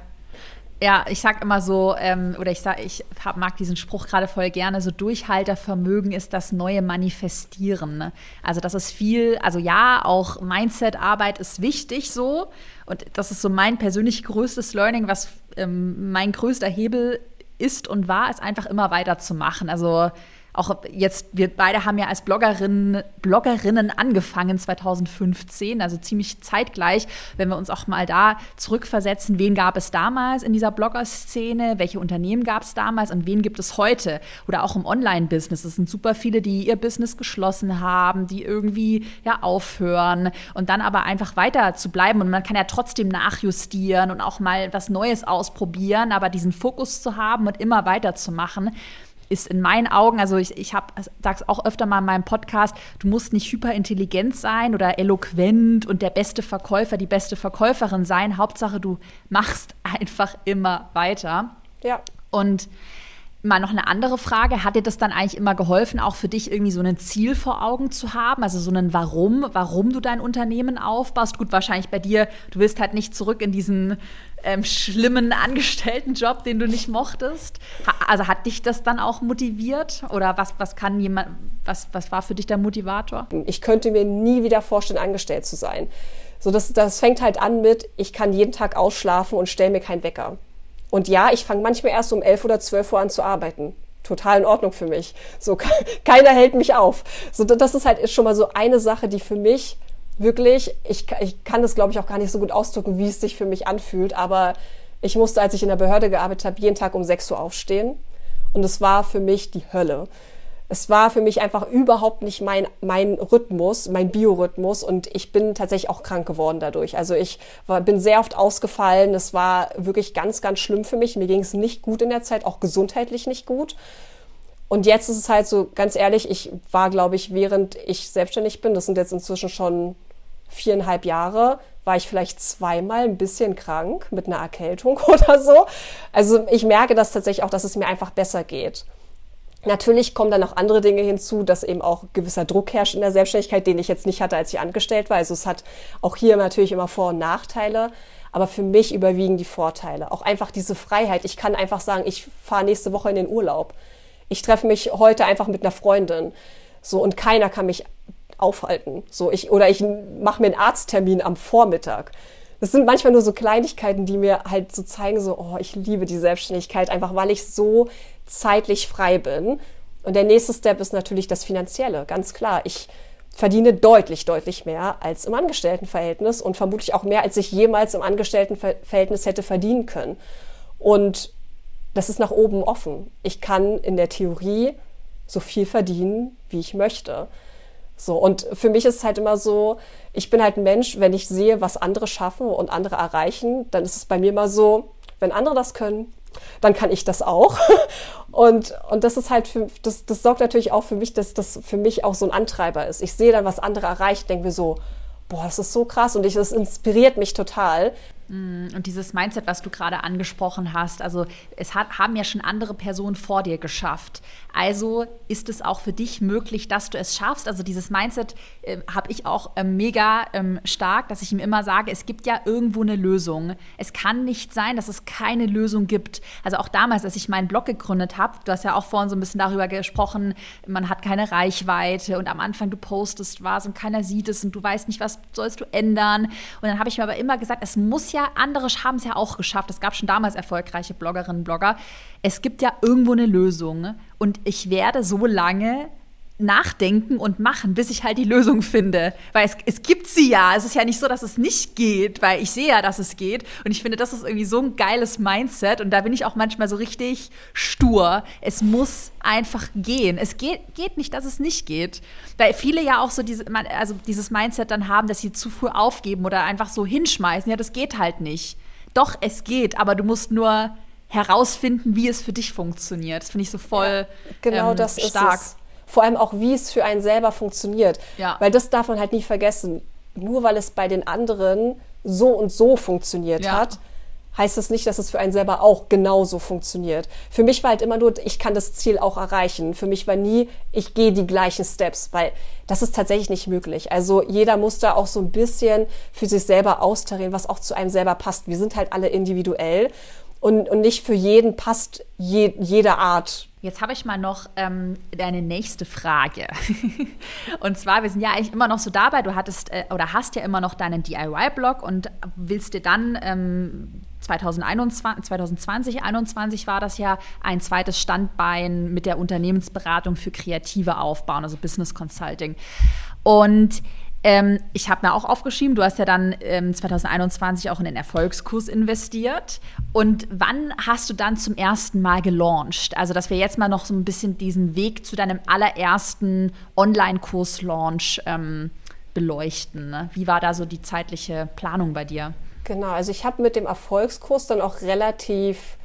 Ja, ich sag immer so, ähm, oder ich sag, ich hab, mag diesen Spruch gerade voll gerne, so Durchhaltervermögen ist das neue Manifestieren. Ne? Also das ist viel, also ja, auch Mindset-Arbeit ist wichtig so. Und das ist so mein persönlich größtes Learning, was ähm, mein größter Hebel ist und war, ist einfach immer weiterzumachen. Also auch jetzt, wir beide haben ja als Bloggerinnen, Bloggerinnen angefangen 2015, also ziemlich zeitgleich. Wenn wir uns auch mal da zurückversetzen, wen gab es damals in dieser Blogger-Szene, welche Unternehmen gab es damals und wen gibt es heute? Oder auch im Online-Business. Es sind super viele, die ihr Business geschlossen haben, die irgendwie ja aufhören und dann aber einfach weiter zu bleiben. Und man kann ja trotzdem nachjustieren und auch mal was Neues ausprobieren, aber diesen Fokus zu haben und immer weiterzumachen ist in meinen Augen, also ich, ich sage es auch öfter mal in meinem Podcast, du musst nicht hyperintelligent sein oder eloquent und der beste Verkäufer, die beste Verkäuferin sein. Hauptsache, du machst einfach immer weiter. Ja. Und Mal noch eine andere Frage. Hat dir das dann eigentlich immer geholfen, auch für dich irgendwie so ein Ziel vor Augen zu haben? Also so ein Warum, warum du dein Unternehmen aufbaust? Gut, wahrscheinlich bei dir, du willst halt nicht zurück in diesen ähm, schlimmen Angestelltenjob, den du nicht mochtest. Ha also hat dich das dann auch motiviert? Oder was, was kann jemand, was, was war für dich der Motivator? Ich könnte mir nie wieder vorstellen, angestellt zu sein. So, das, das fängt halt an mit, ich kann jeden Tag ausschlafen und stelle mir keinen Wecker. Und ja, ich fange manchmal erst um elf oder zwölf Uhr an zu arbeiten. Total in Ordnung für mich. So, keiner hält mich auf. So, das ist halt schon mal so eine Sache, die für mich wirklich, ich, ich kann das glaube ich auch gar nicht so gut ausdrücken, wie es sich für mich anfühlt, aber ich musste, als ich in der Behörde gearbeitet habe, jeden Tag um sechs Uhr aufstehen. Und es war für mich die Hölle es war für mich einfach überhaupt nicht mein, mein Rhythmus, mein Biorhythmus und ich bin tatsächlich auch krank geworden dadurch. Also ich war, bin sehr oft ausgefallen. Es war wirklich ganz, ganz schlimm für mich. Mir ging es nicht gut in der Zeit, auch gesundheitlich nicht gut. Und jetzt ist es halt so, ganz ehrlich, ich war, glaube ich, während ich selbstständig bin, das sind jetzt inzwischen schon viereinhalb Jahre, war ich vielleicht zweimal ein bisschen krank mit einer Erkältung oder so. Also ich merke das tatsächlich auch, dass es mir einfach besser geht. Natürlich kommen dann noch andere Dinge hinzu, dass eben auch gewisser Druck herrscht in der Selbstständigkeit, den ich jetzt nicht hatte, als ich angestellt war. Also es hat auch hier natürlich immer Vor- und Nachteile. Aber für mich überwiegen die Vorteile. Auch einfach diese Freiheit. Ich kann einfach sagen, ich fahre nächste Woche in den Urlaub. Ich treffe mich heute einfach mit einer Freundin. So, und keiner kann mich aufhalten. So, ich, oder ich mache mir einen Arzttermin am Vormittag. Das sind manchmal nur so Kleinigkeiten, die mir halt so zeigen, so, oh, ich liebe die Selbstständigkeit, einfach weil ich so zeitlich frei bin. Und der nächste Step ist natürlich das Finanzielle, ganz klar. Ich verdiene deutlich, deutlich mehr als im Angestelltenverhältnis und vermutlich auch mehr, als ich jemals im Angestelltenverhältnis hätte verdienen können. Und das ist nach oben offen. Ich kann in der Theorie so viel verdienen, wie ich möchte. So, und für mich ist es halt immer so, ich bin halt ein Mensch, wenn ich sehe, was andere schaffen und andere erreichen, dann ist es bei mir immer so, wenn andere das können, dann kann ich das auch. Und, und das ist halt, für, das, das sorgt natürlich auch für mich, dass das für mich auch so ein Antreiber ist. Ich sehe dann, was andere erreichen, denke mir so, boah, das ist so krass und ich, das inspiriert mich total. Mm, und dieses Mindset, was du gerade angesprochen hast, also es hat, haben ja schon andere Personen vor dir geschafft. Also ist es auch für dich möglich, dass du es schaffst. Also dieses Mindset äh, habe ich auch äh, mega ähm, stark, dass ich ihm immer sage, es gibt ja irgendwo eine Lösung. Es kann nicht sein, dass es keine Lösung gibt. Also auch damals, als ich meinen Blog gegründet habe, du hast ja auch vorhin so ein bisschen darüber gesprochen, man hat keine Reichweite und am Anfang du postest was und keiner sieht es und du weißt nicht, was sollst du ändern. Und dann habe ich mir aber immer gesagt, es muss ja, andere haben es ja auch geschafft. Es gab schon damals erfolgreiche Bloggerinnen und Blogger. Es gibt ja irgendwo eine Lösung. Und ich werde so lange nachdenken und machen, bis ich halt die Lösung finde. Weil es, es gibt sie ja. Es ist ja nicht so, dass es nicht geht, weil ich sehe ja, dass es geht. Und ich finde, das ist irgendwie so ein geiles Mindset. Und da bin ich auch manchmal so richtig stur. Es muss einfach gehen. Es geht, geht nicht, dass es nicht geht. Weil viele ja auch so diese, also dieses Mindset dann haben, dass sie zu früh aufgeben oder einfach so hinschmeißen. Ja, das geht halt nicht. Doch, es geht, aber du musst nur herausfinden, wie es für dich funktioniert. Das finde ich so voll ja, genau ähm, das stark. Ist es vor allem auch, wie es für einen selber funktioniert. Ja. Weil das darf man halt nicht vergessen. Nur weil es bei den anderen so und so funktioniert ja. hat, heißt das nicht, dass es für einen selber auch genauso funktioniert. Für mich war halt immer nur, ich kann das Ziel auch erreichen. Für mich war nie, ich gehe die gleichen Steps, weil das ist tatsächlich nicht möglich. Also jeder muss da auch so ein bisschen für sich selber austarieren, was auch zu einem selber passt. Wir sind halt alle individuell und, und nicht für jeden passt je, jede Art Jetzt habe ich mal noch ähm, deine nächste Frage. und zwar, wir sind ja eigentlich immer noch so dabei, du hattest äh, oder hast ja immer noch deinen DIY-Blog und willst dir dann ähm, 2021, 2020, 2021 war das ja ein zweites Standbein mit der Unternehmensberatung für Kreative aufbauen, also Business Consulting. Und ähm, ich habe mir auch aufgeschrieben, du hast ja dann ähm, 2021 auch in den Erfolgskurs investiert. Und wann hast du dann zum ersten Mal gelauncht? Also, dass wir jetzt mal noch so ein bisschen diesen Weg zu deinem allerersten Online-Kurs-Launch ähm, beleuchten. Ne? Wie war da so die zeitliche Planung bei dir? Genau, also ich habe mit dem Erfolgskurs dann auch relativ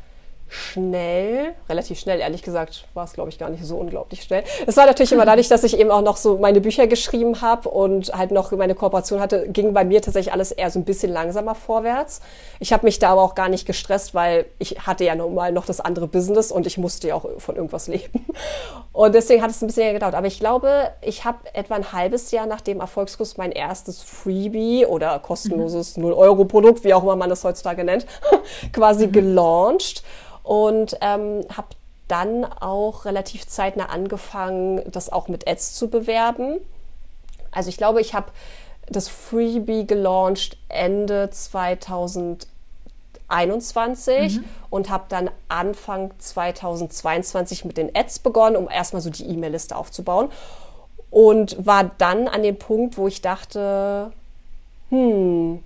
schnell, relativ schnell, ehrlich gesagt, war es, glaube ich, gar nicht so unglaublich schnell. Es war natürlich immer dadurch, dass ich eben auch noch so meine Bücher geschrieben habe und halt noch meine Kooperation hatte, ging bei mir tatsächlich alles eher so ein bisschen langsamer vorwärts. Ich habe mich da aber auch gar nicht gestresst, weil ich hatte ja normal noch das andere Business und ich musste ja auch von irgendwas leben. Und deswegen hat es ein bisschen länger gedauert. Aber ich glaube, ich habe etwa ein halbes Jahr nach dem Erfolgskurs mein erstes Freebie oder kostenloses 0-Euro-Produkt, wie auch immer man das heutzutage nennt, quasi mhm. gelauncht und ähm, habe dann auch relativ zeitnah angefangen, das auch mit Ads zu bewerben. Also ich glaube, ich habe das Freebie gelauncht Ende 2021 mhm. und habe dann Anfang 2022 mit den Ads begonnen, um erstmal so die E-Mail-Liste aufzubauen. Und war dann an dem Punkt, wo ich dachte, hm,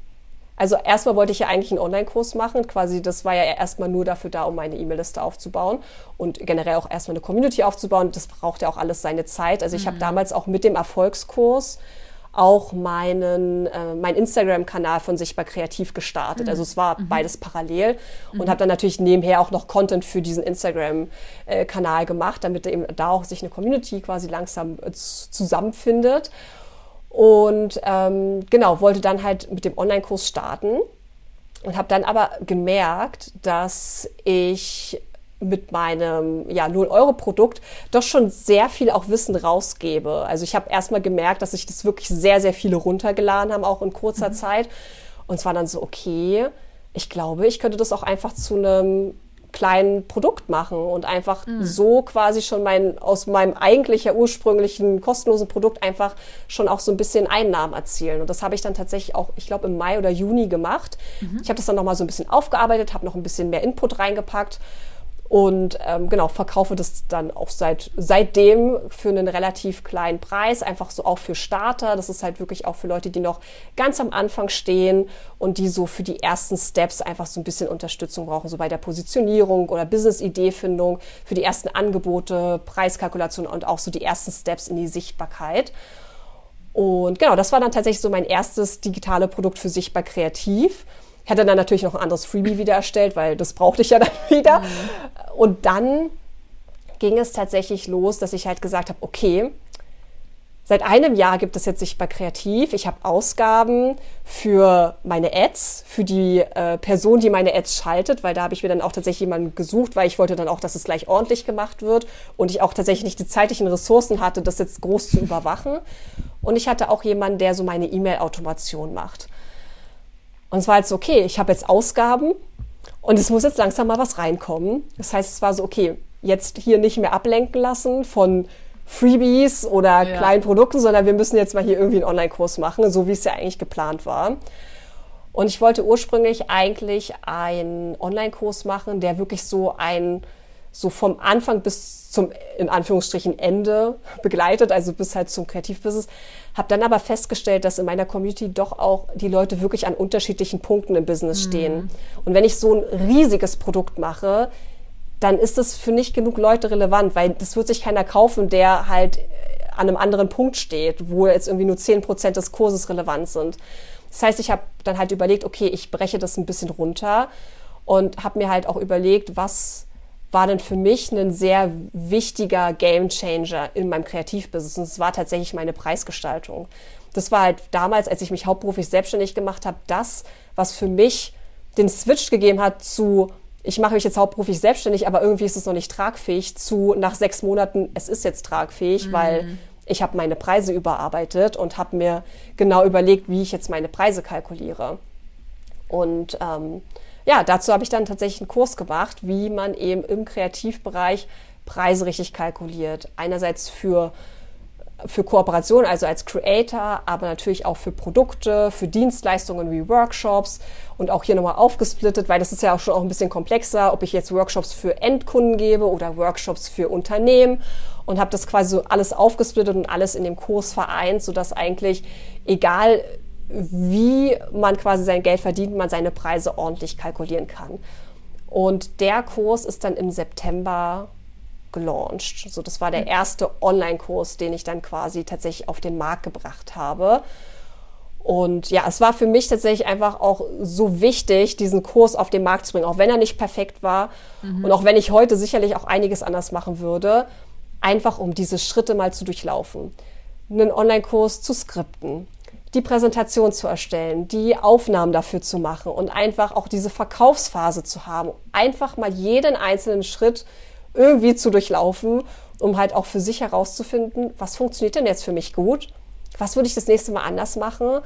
also erstmal wollte ich ja eigentlich einen Online-Kurs machen. Quasi, das war ja erstmal nur dafür da, um meine E-Mail-Liste aufzubauen und generell auch erstmal eine Community aufzubauen. Das braucht ja auch alles seine Zeit. Also ich mhm. habe damals auch mit dem Erfolgskurs auch meinen äh, mein Instagram-Kanal von Sichtbar Kreativ gestartet. Mhm. Also es war mhm. beides parallel und mhm. habe dann natürlich nebenher auch noch Content für diesen Instagram-Kanal äh, gemacht, damit eben da auch sich eine Community quasi langsam äh, zusammenfindet. Und ähm, genau, wollte dann halt mit dem Online-Kurs starten und habe dann aber gemerkt, dass ich mit meinem ja, 0-Euro-Produkt doch schon sehr viel auch Wissen rausgebe. Also ich habe erstmal gemerkt, dass sich das wirklich sehr, sehr viele runtergeladen haben, auch in kurzer mhm. Zeit. Und es war dann so, okay, ich glaube, ich könnte das auch einfach zu einem kleinen Produkt machen und einfach mhm. so quasi schon mein, aus meinem eigentlich ja ursprünglichen kostenlosen Produkt einfach schon auch so ein bisschen Einnahmen erzielen. Und das habe ich dann tatsächlich auch, ich glaube, im Mai oder Juni gemacht. Mhm. Ich habe das dann nochmal so ein bisschen aufgearbeitet, habe noch ein bisschen mehr Input reingepackt und ähm, genau, verkaufe das dann auch seit, seitdem für einen relativ kleinen Preis, einfach so auch für Starter. Das ist halt wirklich auch für Leute, die noch ganz am Anfang stehen und die so für die ersten Steps einfach so ein bisschen Unterstützung brauchen, so bei der Positionierung oder Business-Idee-Findung, für die ersten Angebote, Preiskalkulation und auch so die ersten Steps in die Sichtbarkeit. Und genau, das war dann tatsächlich so mein erstes digitale Produkt für Sichtbar Kreativ. Ich hatte dann natürlich noch ein anderes Freebie wieder erstellt, weil das brauchte ich ja dann wieder. Mhm. Und dann ging es tatsächlich los, dass ich halt gesagt habe, okay, Seit einem Jahr gibt es jetzt Sichtbar Kreativ. Ich habe Ausgaben für meine Ads, für die äh, Person, die meine Ads schaltet, weil da habe ich mir dann auch tatsächlich jemanden gesucht, weil ich wollte dann auch, dass es gleich ordentlich gemacht wird und ich auch tatsächlich nicht die zeitlichen Ressourcen hatte, das jetzt groß zu überwachen. Und ich hatte auch jemanden, der so meine E-Mail-Automation macht. Und es war halt so, okay, ich habe jetzt Ausgaben und es muss jetzt langsam mal was reinkommen. Das heißt, es war so, okay, jetzt hier nicht mehr ablenken lassen von Freebies oder ja. kleinen Produkten, sondern wir müssen jetzt mal hier irgendwie einen Online-Kurs machen, so wie es ja eigentlich geplant war. Und ich wollte ursprünglich eigentlich einen Online-Kurs machen, der wirklich so ein so vom Anfang bis zum in Anführungsstrichen Ende begleitet, also bis halt zum Kreativbusiness. Habe dann aber festgestellt, dass in meiner Community doch auch die Leute wirklich an unterschiedlichen Punkten im Business mhm. stehen. Und wenn ich so ein riesiges Produkt mache, dann ist das für nicht genug Leute relevant, weil das wird sich keiner kaufen, der halt an einem anderen Punkt steht, wo jetzt irgendwie nur zehn Prozent des Kurses relevant sind. Das heißt, ich habe dann halt überlegt, okay, ich breche das ein bisschen runter und habe mir halt auch überlegt, was war dann für mich ein sehr wichtiger Gamechanger in meinem Kreativbusiness. Und es war tatsächlich meine Preisgestaltung. Das war halt damals, als ich mich hauptberuflich selbstständig gemacht habe, das, was für mich den Switch gegeben hat zu, ich mache mich jetzt hauptberuflich selbstständig, aber irgendwie ist es noch nicht tragfähig, zu nach sechs Monaten, es ist jetzt tragfähig, mhm. weil ich habe meine Preise überarbeitet und habe mir genau überlegt, wie ich jetzt meine Preise kalkuliere. Und ähm, ja, dazu habe ich dann tatsächlich einen Kurs gemacht, wie man eben im Kreativbereich Preise richtig kalkuliert. Einerseits für für Kooperation, also als Creator, aber natürlich auch für Produkte, für Dienstleistungen wie Workshops und auch hier nochmal aufgesplittet, weil das ist ja auch schon auch ein bisschen komplexer, ob ich jetzt Workshops für Endkunden gebe oder Workshops für Unternehmen und habe das quasi so alles aufgesplittet und alles in dem Kurs vereint, sodass eigentlich egal wie man quasi sein Geld verdient, man seine Preise ordentlich kalkulieren kann. Und der Kurs ist dann im September gelauncht. So, das war der erste Online-Kurs, den ich dann quasi tatsächlich auf den Markt gebracht habe. Und ja, es war für mich tatsächlich einfach auch so wichtig, diesen Kurs auf den Markt zu bringen, auch wenn er nicht perfekt war mhm. und auch wenn ich heute sicherlich auch einiges anders machen würde, einfach um diese Schritte mal zu durchlaufen. Einen Online-Kurs zu skripten, die Präsentation zu erstellen, die Aufnahmen dafür zu machen und einfach auch diese Verkaufsphase zu haben. Einfach mal jeden einzelnen Schritt irgendwie zu durchlaufen, um halt auch für sich herauszufinden, was funktioniert denn jetzt für mich gut? Was würde ich das nächste Mal anders machen?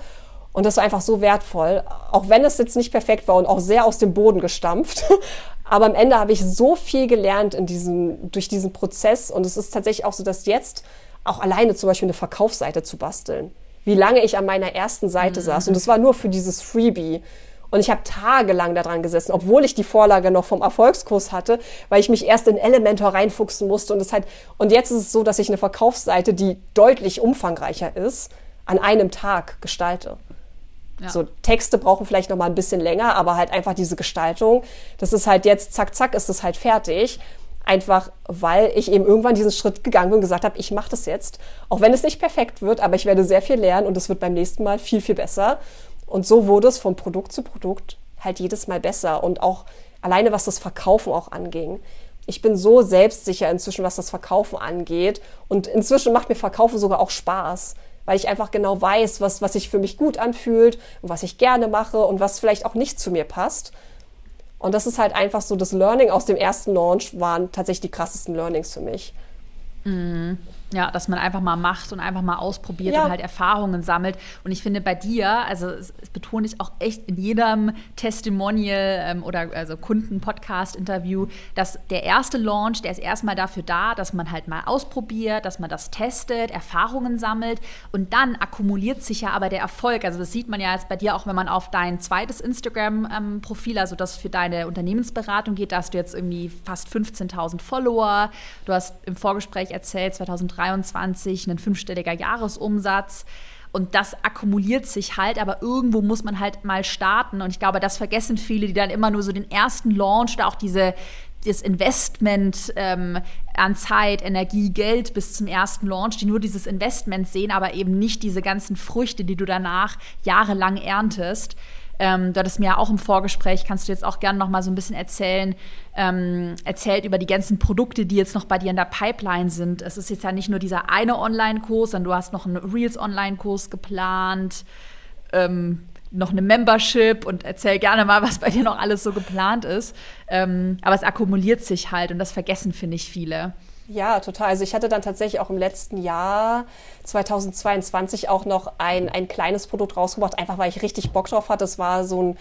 Und das war einfach so wertvoll, auch wenn es jetzt nicht perfekt war und auch sehr aus dem Boden gestampft. Aber am Ende habe ich so viel gelernt in diesem, durch diesen Prozess. Und es ist tatsächlich auch so, dass jetzt auch alleine zum Beispiel eine Verkaufsseite zu basteln, wie lange ich an meiner ersten Seite mhm. saß. Und das war nur für dieses Freebie. Und ich habe tagelang daran gesessen, obwohl ich die Vorlage noch vom Erfolgskurs hatte, weil ich mich erst in Elementor reinfuchsen musste. Und, das halt, und jetzt ist es so, dass ich eine Verkaufsseite, die deutlich umfangreicher ist, an einem Tag gestalte. Ja. So Texte brauchen vielleicht noch mal ein bisschen länger, aber halt einfach diese Gestaltung, das ist halt jetzt zack zack ist es halt fertig. Einfach weil ich eben irgendwann diesen Schritt gegangen bin und gesagt habe, ich mache das jetzt, auch wenn es nicht perfekt wird, aber ich werde sehr viel lernen und es wird beim nächsten Mal viel viel besser. Und so wurde es von Produkt zu Produkt halt jedes Mal besser und auch alleine was das Verkaufen auch anging. Ich bin so selbstsicher inzwischen, was das Verkaufen angeht und inzwischen macht mir Verkaufen sogar auch Spaß weil ich einfach genau weiß, was, was sich für mich gut anfühlt und was ich gerne mache und was vielleicht auch nicht zu mir passt. Und das ist halt einfach so, das Learning aus dem ersten Launch waren tatsächlich die krassesten Learnings für mich. Mhm. Ja, dass man einfach mal macht und einfach mal ausprobiert ja. und halt Erfahrungen sammelt. Und ich finde bei dir, also das, das betone ich auch echt in jedem Testimonial ähm, oder also Kunden-Podcast-Interview, dass der erste Launch, der ist erstmal dafür da, dass man halt mal ausprobiert, dass man das testet, Erfahrungen sammelt und dann akkumuliert sich ja aber der Erfolg. Also das sieht man ja jetzt bei dir auch, wenn man auf dein zweites Instagram-Profil, ähm, also das für deine Unternehmensberatung geht, da hast du jetzt irgendwie fast 15.000 Follower. Du hast im Vorgespräch erzählt, 2003 2023 ein fünfstelliger Jahresumsatz. Und das akkumuliert sich halt, aber irgendwo muss man halt mal starten. Und ich glaube, das vergessen viele, die dann immer nur so den ersten Launch oder auch diese, das Investment ähm, an Zeit, Energie, Geld bis zum ersten Launch, die nur dieses Investment sehen, aber eben nicht diese ganzen Früchte, die du danach jahrelang erntest. Ähm, du hattest mir ja auch im Vorgespräch, kannst du jetzt auch gerne noch mal so ein bisschen erzählen, ähm, erzählt über die ganzen Produkte, die jetzt noch bei dir in der Pipeline sind. Es ist jetzt ja nicht nur dieser eine Online-Kurs, sondern du hast noch einen Reels-Online-Kurs geplant, ähm, noch eine Membership und erzähl gerne mal, was bei dir noch alles so geplant ist. Ähm, aber es akkumuliert sich halt und das vergessen, finde ich, viele. Ja, total. Also ich hatte dann tatsächlich auch im letzten Jahr 2022 auch noch ein, ein kleines Produkt rausgebracht, einfach weil ich richtig Bock drauf hatte. Es war so ein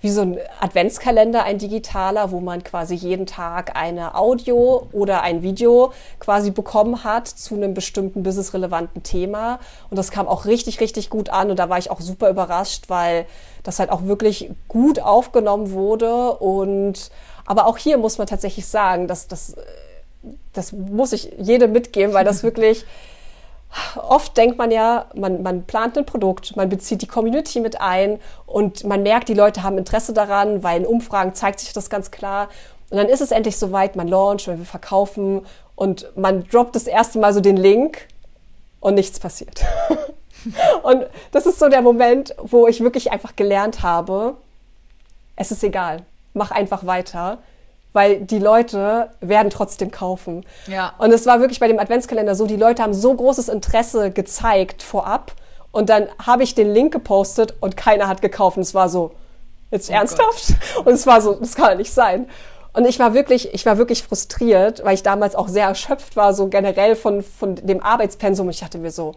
wie so ein Adventskalender, ein digitaler, wo man quasi jeden Tag eine Audio oder ein Video quasi bekommen hat zu einem bestimmten businessrelevanten Thema. Und das kam auch richtig, richtig gut an. Und da war ich auch super überrascht, weil das halt auch wirklich gut aufgenommen wurde. Und aber auch hier muss man tatsächlich sagen, dass das das muss ich jedem mitgeben, weil das wirklich oft denkt man ja, man, man plant ein Produkt, man bezieht die Community mit ein und man merkt, die Leute haben Interesse daran, weil in Umfragen zeigt sich das ganz klar. Und dann ist es endlich soweit, man launcht, man will verkaufen und man droppt das erste Mal so den Link und nichts passiert. und das ist so der Moment, wo ich wirklich einfach gelernt habe, es ist egal, mach einfach weiter weil die Leute werden trotzdem kaufen. Ja. Und es war wirklich bei dem Adventskalender so, die Leute haben so großes Interesse gezeigt vorab und dann habe ich den Link gepostet und keiner hat gekauft. Und es war so, jetzt oh ernsthaft? Gott. Und es war so, das kann nicht sein. Und ich war wirklich, ich war wirklich frustriert, weil ich damals auch sehr erschöpft war, so generell von, von dem Arbeitspensum. Und ich dachte mir so,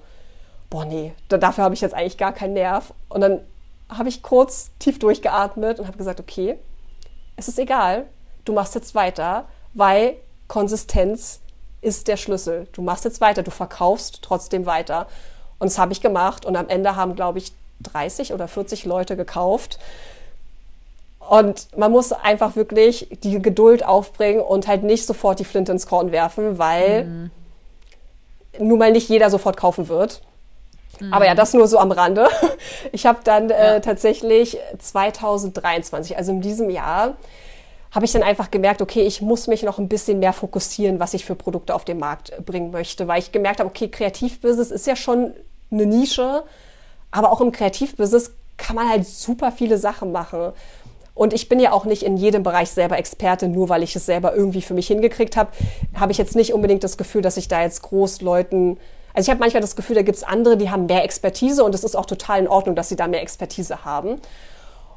boah, nee, dafür habe ich jetzt eigentlich gar keinen Nerv. Und dann habe ich kurz tief durchgeatmet und habe gesagt, okay, es ist egal, du machst jetzt weiter, weil Konsistenz ist der Schlüssel. Du machst jetzt weiter, du verkaufst trotzdem weiter. Und das habe ich gemacht. Und am Ende haben, glaube ich, 30 oder 40 Leute gekauft. Und man muss einfach wirklich die Geduld aufbringen und halt nicht sofort die Flinte ins Korn werfen, weil mhm. nun mal nicht jeder sofort kaufen wird. Mhm. Aber ja, das nur so am Rande. Ich habe dann äh, ja. äh, tatsächlich 2023, also in diesem Jahr, habe ich dann einfach gemerkt, okay, ich muss mich noch ein bisschen mehr fokussieren, was ich für Produkte auf den Markt bringen möchte, weil ich gemerkt habe, okay, Kreativbusiness ist ja schon eine Nische, aber auch im Kreativbusiness kann man halt super viele Sachen machen. Und ich bin ja auch nicht in jedem Bereich selber Experte, nur weil ich es selber irgendwie für mich hingekriegt habe, habe ich jetzt nicht unbedingt das Gefühl, dass ich da jetzt groß Leuten also ich habe manchmal das Gefühl, da gibt es andere, die haben mehr Expertise und es ist auch total in Ordnung, dass sie da mehr Expertise haben.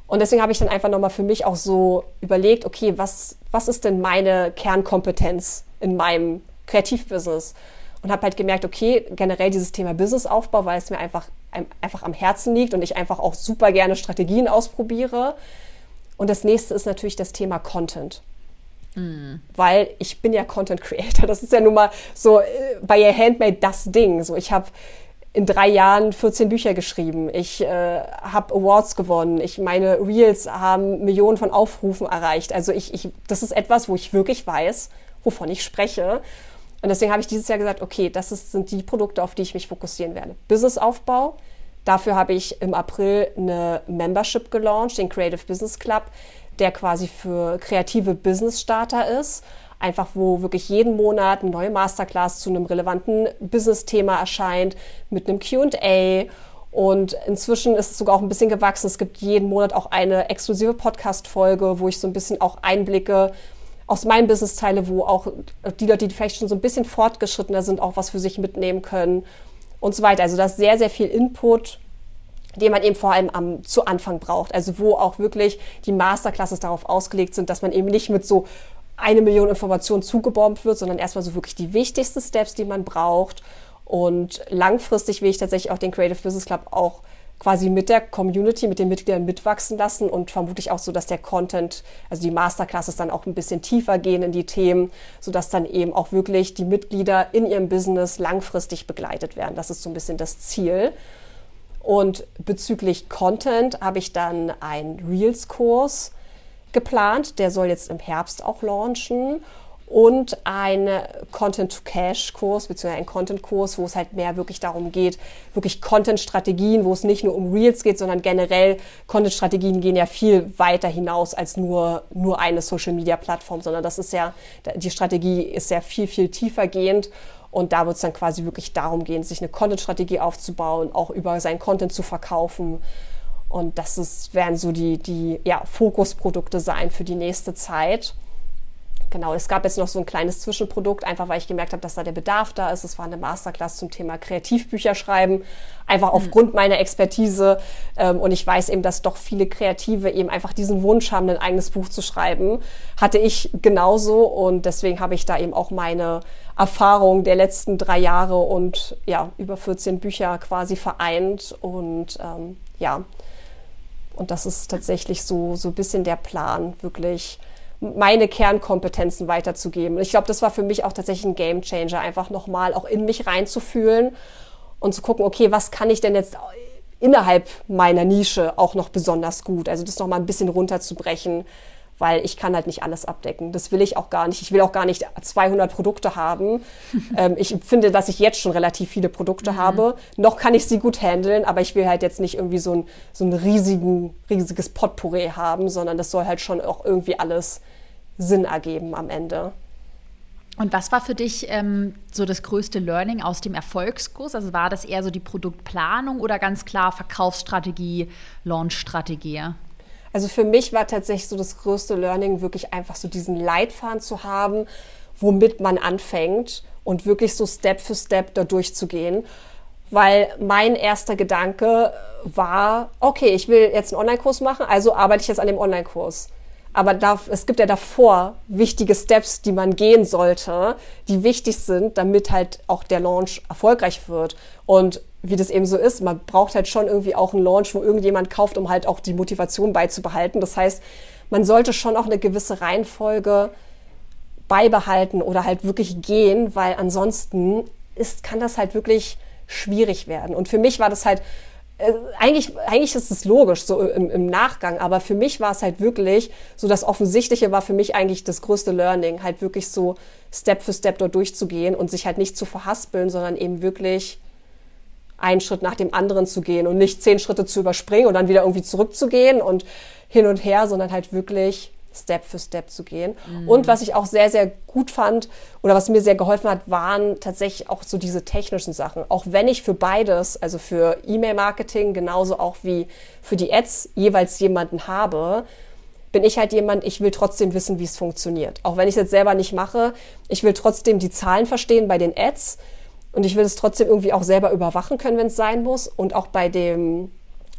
Und deswegen habe ich dann einfach nochmal für mich auch so überlegt, okay, was, was ist denn meine Kernkompetenz in meinem Kreativbusiness? Und habe halt gemerkt, okay, generell dieses Thema Businessaufbau, weil es mir einfach, einfach am Herzen liegt und ich einfach auch super gerne Strategien ausprobiere. Und das nächste ist natürlich das Thema Content. Mhm. Weil ich bin ja Content Creator. Das ist ja nun mal so äh, bei ihr Handmade das Ding. So, ich habe in drei Jahren 14 Bücher geschrieben. Ich äh, habe Awards gewonnen. Ich meine Reels haben Millionen von Aufrufen erreicht. Also ich, ich, das ist etwas, wo ich wirklich weiß, wovon ich spreche. Und deswegen habe ich dieses Jahr gesagt, okay, das ist, sind die Produkte, auf die ich mich fokussieren werde. Businessaufbau. Dafür habe ich im April eine Membership gelauncht, den Creative Business Club der quasi für kreative Business Starter ist. Einfach, wo wirklich jeden Monat eine neue Masterclass zu einem relevanten Business-Thema erscheint, mit einem QA. Und inzwischen ist es sogar auch ein bisschen gewachsen. Es gibt jeden Monat auch eine exklusive Podcast-Folge, wo ich so ein bisschen auch Einblicke aus meinem Business teile, wo auch die Leute, die vielleicht schon so ein bisschen fortgeschrittener sind, auch was für sich mitnehmen können und so weiter. Also da ist sehr, sehr viel Input den man eben vor allem am, zu Anfang braucht. Also wo auch wirklich die Masterclasses darauf ausgelegt sind, dass man eben nicht mit so eine Million Informationen zugebombt wird, sondern erstmal so wirklich die wichtigsten Steps, die man braucht. Und langfristig will ich tatsächlich auch den Creative Business Club auch quasi mit der Community, mit den Mitgliedern mitwachsen lassen und vermutlich auch so, dass der Content, also die Masterclasses dann auch ein bisschen tiefer gehen in die Themen, sodass dann eben auch wirklich die Mitglieder in ihrem Business langfristig begleitet werden. Das ist so ein bisschen das Ziel. Und bezüglich Content habe ich dann einen Reels-Kurs geplant. Der soll jetzt im Herbst auch launchen. Und ein Content-to-Cash-Kurs, beziehungsweise ein Content-Kurs, wo es halt mehr wirklich darum geht, wirklich Content-Strategien, wo es nicht nur um Reels geht, sondern generell Content-Strategien gehen ja viel weiter hinaus als nur, nur eine Social-Media-Plattform, sondern das ist ja, die Strategie ist ja viel, viel tiefer gehend. Und da wird es dann quasi wirklich darum gehen, sich eine Content-Strategie aufzubauen, auch über seinen Content zu verkaufen. Und das ist, werden so die, die ja, Fokusprodukte sein für die nächste Zeit. Genau, es gab jetzt noch so ein kleines Zwischenprodukt, einfach weil ich gemerkt habe, dass da der Bedarf da ist. Es war eine Masterclass zum Thema Kreativbücher schreiben, einfach mhm. aufgrund meiner Expertise. Ähm, und ich weiß eben, dass doch viele Kreative eben einfach diesen Wunsch haben, ein eigenes Buch zu schreiben. Hatte ich genauso und deswegen habe ich da eben auch meine Erfahrung der letzten drei Jahre und ja, über 14 Bücher quasi vereint. Und ähm, ja, und das ist tatsächlich so, so ein bisschen der Plan, wirklich meine Kernkompetenzen weiterzugeben. Und ich glaube, das war für mich auch tatsächlich ein Game Changer, einfach nochmal auch in mich reinzufühlen und zu gucken, okay, was kann ich denn jetzt innerhalb meiner Nische auch noch besonders gut? Also das nochmal ein bisschen runterzubrechen, weil ich kann halt nicht alles abdecken. Das will ich auch gar nicht. Ich will auch gar nicht 200 Produkte haben. ähm, ich finde, dass ich jetzt schon relativ viele Produkte mhm. habe. Noch kann ich sie gut handeln, aber ich will halt jetzt nicht irgendwie so ein, so ein riesigen, riesiges Potpourri haben, sondern das soll halt schon auch irgendwie alles Sinn ergeben am Ende. Und was war für dich ähm, so das größte Learning aus dem Erfolgskurs? Also war das eher so die Produktplanung oder ganz klar Verkaufsstrategie, Launchstrategie? Also für mich war tatsächlich so das größte Learning, wirklich einfach so diesen Leitfaden zu haben, womit man anfängt und wirklich so Step für Step da durchzugehen. Weil mein erster Gedanke war, okay, ich will jetzt einen Online-Kurs machen, also arbeite ich jetzt an dem Online-Kurs. Aber da, es gibt ja davor wichtige Steps, die man gehen sollte, die wichtig sind, damit halt auch der Launch erfolgreich wird. Und wie das eben so ist, man braucht halt schon irgendwie auch einen Launch, wo irgendjemand kauft, um halt auch die Motivation beizubehalten. Das heißt, man sollte schon auch eine gewisse Reihenfolge beibehalten oder halt wirklich gehen, weil ansonsten ist, kann das halt wirklich schwierig werden. Und für mich war das halt, äh, eigentlich, eigentlich ist es logisch, so im, im, Nachgang, aber für mich war es halt wirklich, so das Offensichtliche war für mich eigentlich das größte Learning, halt wirklich so Step für Step dort durchzugehen und sich halt nicht zu verhaspeln, sondern eben wirklich einen Schritt nach dem anderen zu gehen und nicht zehn Schritte zu überspringen und dann wieder irgendwie zurückzugehen und hin und her, sondern halt wirklich Step für Step zu gehen. Mhm. Und was ich auch sehr, sehr gut fand oder was mir sehr geholfen hat, waren tatsächlich auch so diese technischen Sachen. Auch wenn ich für beides, also für E-Mail-Marketing genauso auch wie für die Ads jeweils jemanden habe, bin ich halt jemand, ich will trotzdem wissen, wie es funktioniert. Auch wenn ich es jetzt selber nicht mache, ich will trotzdem die Zahlen verstehen bei den Ads und ich will es trotzdem irgendwie auch selber überwachen können, wenn es sein muss. Und auch bei dem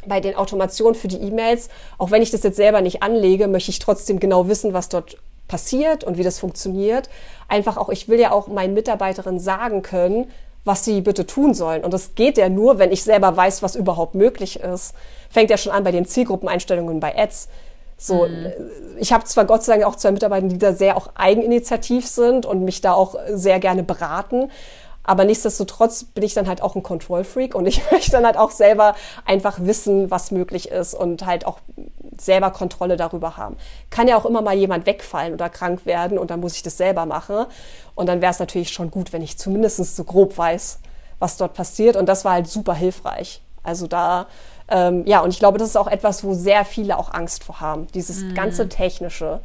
bei den Automationen für die E-Mails, auch wenn ich das jetzt selber nicht anlege, möchte ich trotzdem genau wissen, was dort passiert und wie das funktioniert. Einfach auch, ich will ja auch meinen Mitarbeiterinnen sagen können, was sie bitte tun sollen. Und das geht ja nur, wenn ich selber weiß, was überhaupt möglich ist. Fängt ja schon an bei den Zielgruppeneinstellungen bei Ads. So, mhm. ich habe zwar Gott sei Dank auch zwei Mitarbeiter, die da sehr auch eigeninitiativ sind und mich da auch sehr gerne beraten, aber nichtsdestotrotz bin ich dann halt auch ein Control-Freak und ich möchte dann halt auch selber einfach wissen, was möglich ist und halt auch selber Kontrolle darüber haben. Kann ja auch immer mal jemand wegfallen oder krank werden und dann muss ich das selber machen. Und dann wäre es natürlich schon gut, wenn ich zumindest so grob weiß, was dort passiert. Und das war halt super hilfreich. Also da, ähm, ja, und ich glaube, das ist auch etwas, wo sehr viele auch Angst vor haben. Dieses mhm. ganze Technische.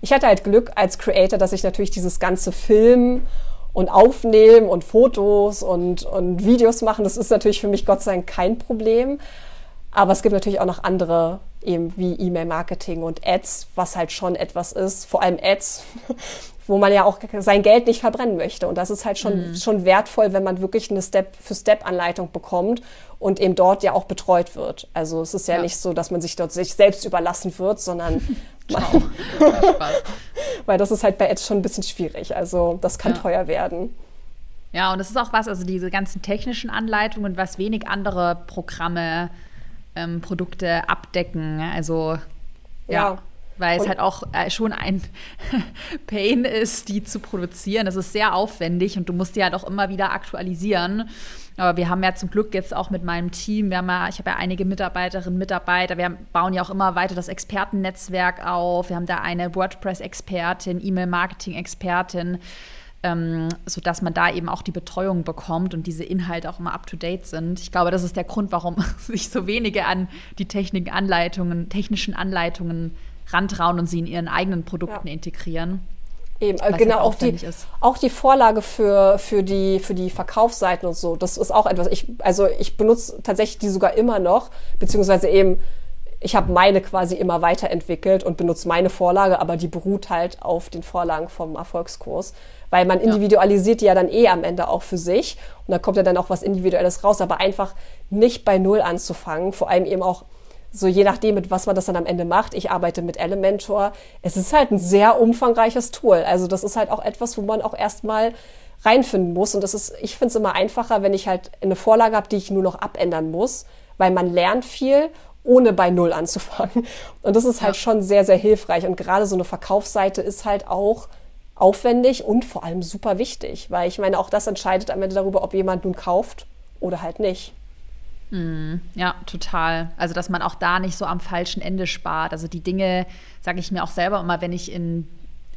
Ich hatte halt Glück als Creator, dass ich natürlich dieses ganze Film und aufnehmen und Fotos und, und Videos machen, das ist natürlich für mich Gott sei Dank kein Problem. Aber es gibt natürlich auch noch andere, eben wie E-Mail-Marketing und Ads, was halt schon etwas ist, vor allem Ads, wo man ja auch sein Geld nicht verbrennen möchte. Und das ist halt schon, mhm. schon wertvoll, wenn man wirklich eine Step-für-Step-Anleitung bekommt und eben dort ja auch betreut wird. Also es ist ja, ja. nicht so, dass man sich dort sich selbst überlassen wird, sondern man, weil das ist halt bei Ads schon ein bisschen schwierig. Also das kann ja. teuer werden. Ja, und das ist auch was, also diese ganzen technischen Anleitungen, was wenig andere Programme, ähm, Produkte abdecken. Also ja. ja weil es halt auch äh, schon ein Pain ist, die zu produzieren. Das ist sehr aufwendig und du musst die halt auch immer wieder aktualisieren. Aber wir haben ja zum Glück jetzt auch mit meinem Team, wir haben ja, ich habe ja einige Mitarbeiterinnen, Mitarbeiter, wir bauen ja auch immer weiter das Expertennetzwerk auf. Wir haben da eine WordPress-Expertin, E-Mail-Marketing-Expertin, ähm, sodass man da eben auch die Betreuung bekommt und diese Inhalte auch immer up-to-date sind. Ich glaube, das ist der Grund, warum sich so wenige an die Technikanleitungen, technischen Anleitungen rantrauen und sie in ihren eigenen Produkten ja. integrieren. Eben, äh, genau, auch die, auch die Vorlage für, für, die, für die Verkaufsseiten und so, das ist auch etwas, ich, also ich benutze tatsächlich die sogar immer noch, beziehungsweise eben, ich habe meine quasi immer weiterentwickelt und benutze meine Vorlage, aber die beruht halt auf den Vorlagen vom Erfolgskurs, weil man individualisiert die ja dann eh am Ende auch für sich und da kommt ja dann auch was Individuelles raus, aber einfach nicht bei Null anzufangen, vor allem eben auch so je nachdem, mit was man das dann am Ende macht. Ich arbeite mit Elementor. Es ist halt ein sehr umfangreiches Tool. Also das ist halt auch etwas, wo man auch erstmal reinfinden muss. Und das ist, ich finde es immer einfacher, wenn ich halt eine Vorlage habe, die ich nur noch abändern muss, weil man lernt viel, ohne bei Null anzufangen. Und das ist halt ja. schon sehr, sehr hilfreich. Und gerade so eine Verkaufsseite ist halt auch aufwendig und vor allem super wichtig, weil ich meine, auch das entscheidet am Ende darüber, ob jemand nun kauft oder halt nicht. Mm, ja, total. Also, dass man auch da nicht so am falschen Ende spart. Also, die Dinge, sage ich mir auch selber immer, wenn ich in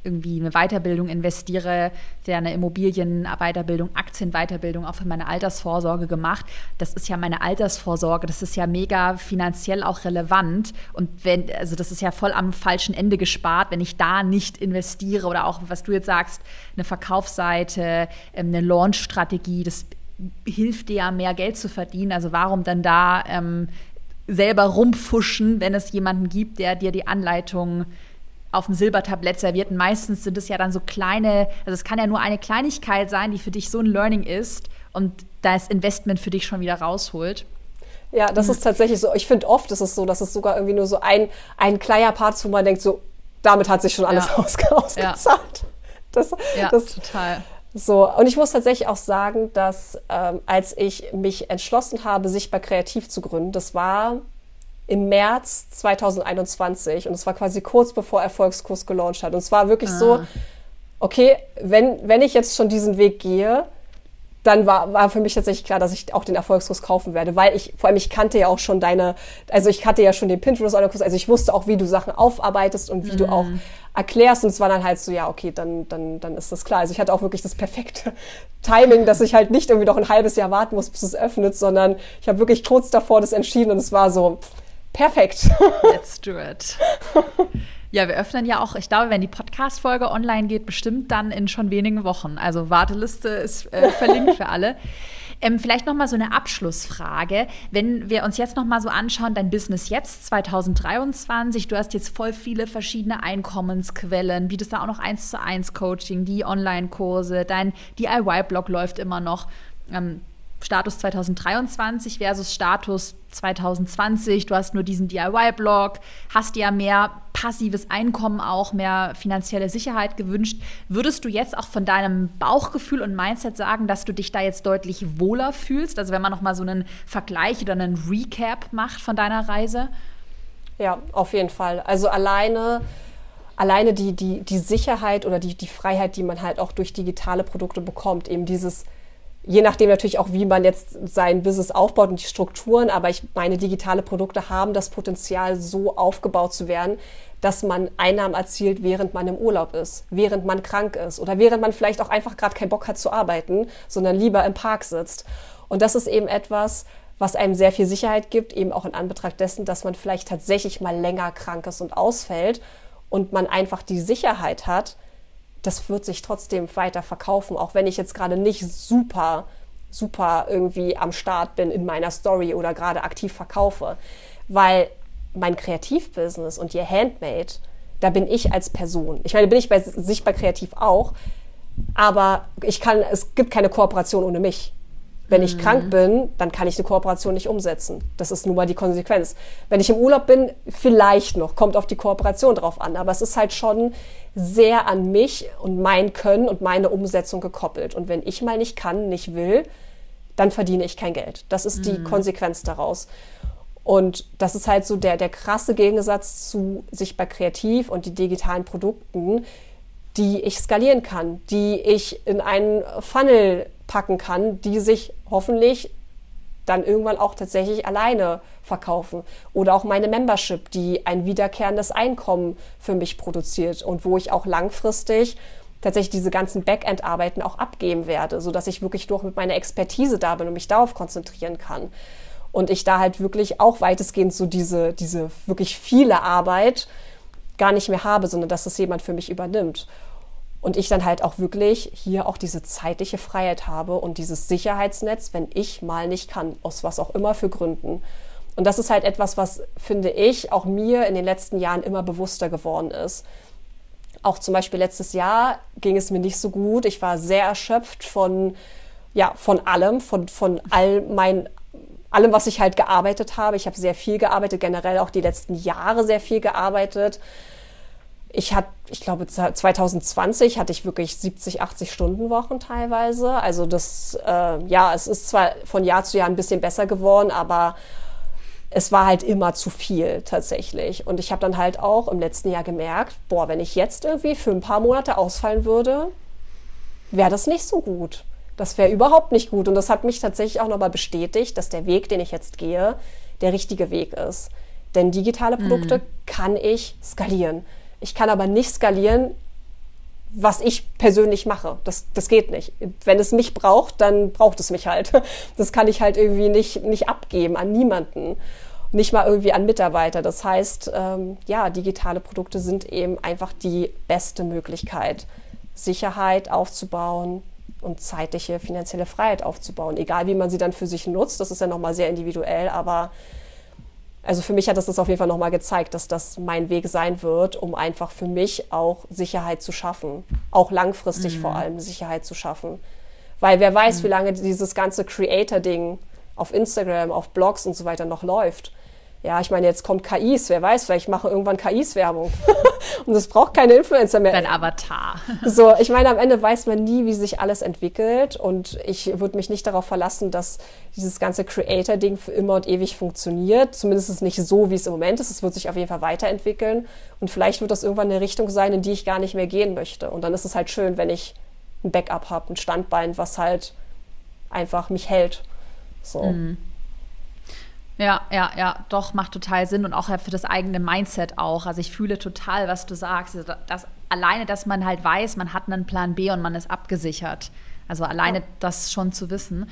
irgendwie eine Weiterbildung investiere, der eine Immobilienweiterbildung, Aktienweiterbildung auch für meine Altersvorsorge gemacht. Das ist ja meine Altersvorsorge, das ist ja mega finanziell auch relevant und wenn also das ist ja voll am falschen Ende gespart, wenn ich da nicht investiere oder auch was du jetzt sagst, eine Verkaufsseite, ähm, eine Launch-Strategie, das hilft dir ja mehr Geld zu verdienen. Also warum dann da ähm, selber rumfuschen, wenn es jemanden gibt, der dir die Anleitung auf dem Silbertablett serviert. Und meistens sind es ja dann so kleine, also es kann ja nur eine Kleinigkeit sein, die für dich so ein Learning ist und das Investment für dich schon wieder rausholt. Ja, das mhm. ist tatsächlich so. Ich finde oft ist es so, dass es sogar irgendwie nur so ein, ein kleiner Part, wo man denkt, so, damit hat sich schon alles ja. ausgezahlt. Ja. Das, ja, das, total. So, und ich muss tatsächlich auch sagen, dass ähm, als ich mich entschlossen habe, Sichtbar Kreativ zu gründen, das war im März 2021 und es war quasi kurz bevor Erfolgskurs gelauncht hat. Und es war wirklich ah. so, okay, wenn, wenn ich jetzt schon diesen Weg gehe, dann war, war für mich tatsächlich klar, dass ich auch den Erfolgskurs kaufen werde, weil ich, vor allem ich kannte ja auch schon deine, also ich kannte ja schon den Pinterest-Kurs, also ich wusste auch, wie du Sachen aufarbeitest und wie mhm. du auch erklärst und es war dann halt so, ja, okay, dann, dann, dann ist das klar. Also ich hatte auch wirklich das perfekte Timing, dass ich halt nicht irgendwie noch ein halbes Jahr warten muss, bis es öffnet, sondern ich habe wirklich kurz davor das entschieden und es war so, perfekt. Let's do it. Ja, wir öffnen ja auch, ich glaube, wenn die Podcast-Folge online geht, bestimmt dann in schon wenigen Wochen. Also Warteliste ist äh, verlinkt für alle. Ähm, vielleicht noch mal so eine Abschlussfrage. Wenn wir uns jetzt noch mal so anschauen, dein Business jetzt 2023, du hast jetzt voll viele verschiedene Einkommensquellen, bietest da auch noch eins zu eins Coaching, die Online-Kurse, dein DIY-Blog läuft immer noch. Ähm, Status 2023 versus Status 2020. Du hast nur diesen DIY-Blog, hast ja mehr passives Einkommen auch, mehr finanzielle Sicherheit gewünscht. Würdest du jetzt auch von deinem Bauchgefühl und Mindset sagen, dass du dich da jetzt deutlich wohler fühlst? Also wenn man nochmal so einen Vergleich oder einen Recap macht von deiner Reise? Ja, auf jeden Fall. Also alleine alleine die, die, die Sicherheit oder die, die Freiheit, die man halt auch durch digitale Produkte bekommt, eben dieses je nachdem natürlich auch, wie man jetzt sein Business aufbaut und die Strukturen, aber ich meine, digitale Produkte haben das Potenzial, so aufgebaut zu werden, dass man Einnahmen erzielt, während man im Urlaub ist, während man krank ist oder während man vielleicht auch einfach gerade keinen Bock hat zu arbeiten, sondern lieber im Park sitzt. Und das ist eben etwas, was einem sehr viel Sicherheit gibt, eben auch in Anbetracht dessen, dass man vielleicht tatsächlich mal länger krank ist und ausfällt und man einfach die Sicherheit hat, das wird sich trotzdem weiter verkaufen, auch wenn ich jetzt gerade nicht super, super irgendwie am Start bin in meiner Story oder gerade aktiv verkaufe. Weil mein Kreativbusiness und ihr Handmade, da bin ich als Person. Ich meine, bin ich bei Sichtbar Kreativ auch, aber ich kann, es gibt keine Kooperation ohne mich. Wenn ich mhm. krank bin, dann kann ich eine Kooperation nicht umsetzen. Das ist nun mal die Konsequenz. Wenn ich im Urlaub bin, vielleicht noch, kommt auf die Kooperation drauf an. Aber es ist halt schon sehr an mich und mein Können und meine Umsetzung gekoppelt. Und wenn ich mal nicht kann, nicht will, dann verdiene ich kein Geld. Das ist die mhm. Konsequenz daraus. Und das ist halt so der, der krasse Gegensatz zu sichtbar kreativ und die digitalen Produkten, die ich skalieren kann, die ich in einen Funnel packen kann, die sich hoffentlich dann irgendwann auch tatsächlich alleine verkaufen. Oder auch meine Membership, die ein wiederkehrendes Einkommen für mich produziert und wo ich auch langfristig tatsächlich diese ganzen Backend-Arbeiten auch abgeben werde, sodass ich wirklich durch mit meiner Expertise da bin und mich darauf konzentrieren kann. Und ich da halt wirklich auch weitestgehend so diese, diese wirklich viele Arbeit gar nicht mehr habe, sondern dass das jemand für mich übernimmt. Und ich dann halt auch wirklich hier auch diese zeitliche Freiheit habe und dieses Sicherheitsnetz, wenn ich mal nicht kann, aus was auch immer für Gründen. Und das ist halt etwas, was, finde ich, auch mir in den letzten Jahren immer bewusster geworden ist. Auch zum Beispiel letztes Jahr ging es mir nicht so gut. Ich war sehr erschöpft von, ja, von allem, von, von all mein, allem, was ich halt gearbeitet habe. Ich habe sehr viel gearbeitet, generell auch die letzten Jahre sehr viel gearbeitet ich hatte, ich glaube, 2020 hatte ich wirklich 70, 80 Stunden Wochen teilweise. Also das, äh, ja, es ist zwar von Jahr zu Jahr ein bisschen besser geworden, aber es war halt immer zu viel tatsächlich. Und ich habe dann halt auch im letzten Jahr gemerkt, boah, wenn ich jetzt irgendwie für ein paar Monate ausfallen würde, wäre das nicht so gut. Das wäre überhaupt nicht gut. Und das hat mich tatsächlich auch nochmal bestätigt, dass der Weg, den ich jetzt gehe, der richtige Weg ist. Denn digitale Produkte mhm. kann ich skalieren. Ich kann aber nicht skalieren, was ich persönlich mache. Das, das geht nicht. Wenn es mich braucht, dann braucht es mich halt. Das kann ich halt irgendwie nicht, nicht abgeben an niemanden. Nicht mal irgendwie an Mitarbeiter. Das heißt, ähm, ja, digitale Produkte sind eben einfach die beste Möglichkeit, Sicherheit aufzubauen und zeitliche finanzielle Freiheit aufzubauen. Egal wie man sie dann für sich nutzt, das ist ja nochmal sehr individuell, aber also für mich hat das das auf jeden Fall nochmal gezeigt, dass das mein Weg sein wird, um einfach für mich auch Sicherheit zu schaffen. Auch langfristig mhm. vor allem Sicherheit zu schaffen. Weil wer weiß, mhm. wie lange dieses ganze Creator-Ding auf Instagram, auf Blogs und so weiter noch läuft. Ja, ich meine, jetzt kommt KIs, wer weiß, vielleicht mache irgendwann KIs Werbung. und es braucht keine Influencer mehr. Dein Avatar. so, ich meine, am Ende weiß man nie, wie sich alles entwickelt und ich würde mich nicht darauf verlassen, dass dieses ganze Creator-Ding für immer und ewig funktioniert. Zumindest nicht so, wie es im Moment ist. Es wird sich auf jeden Fall weiterentwickeln und vielleicht wird das irgendwann eine Richtung sein, in die ich gar nicht mehr gehen möchte. Und dann ist es halt schön, wenn ich ein Backup habe, ein Standbein, was halt einfach mich hält. So. Mhm. Ja, ja, ja, doch, macht total Sinn und auch für das eigene Mindset auch. Also ich fühle total, was du sagst. Also das, alleine, dass man halt weiß, man hat einen Plan B und man ist abgesichert. Also alleine ja. das schon zu wissen.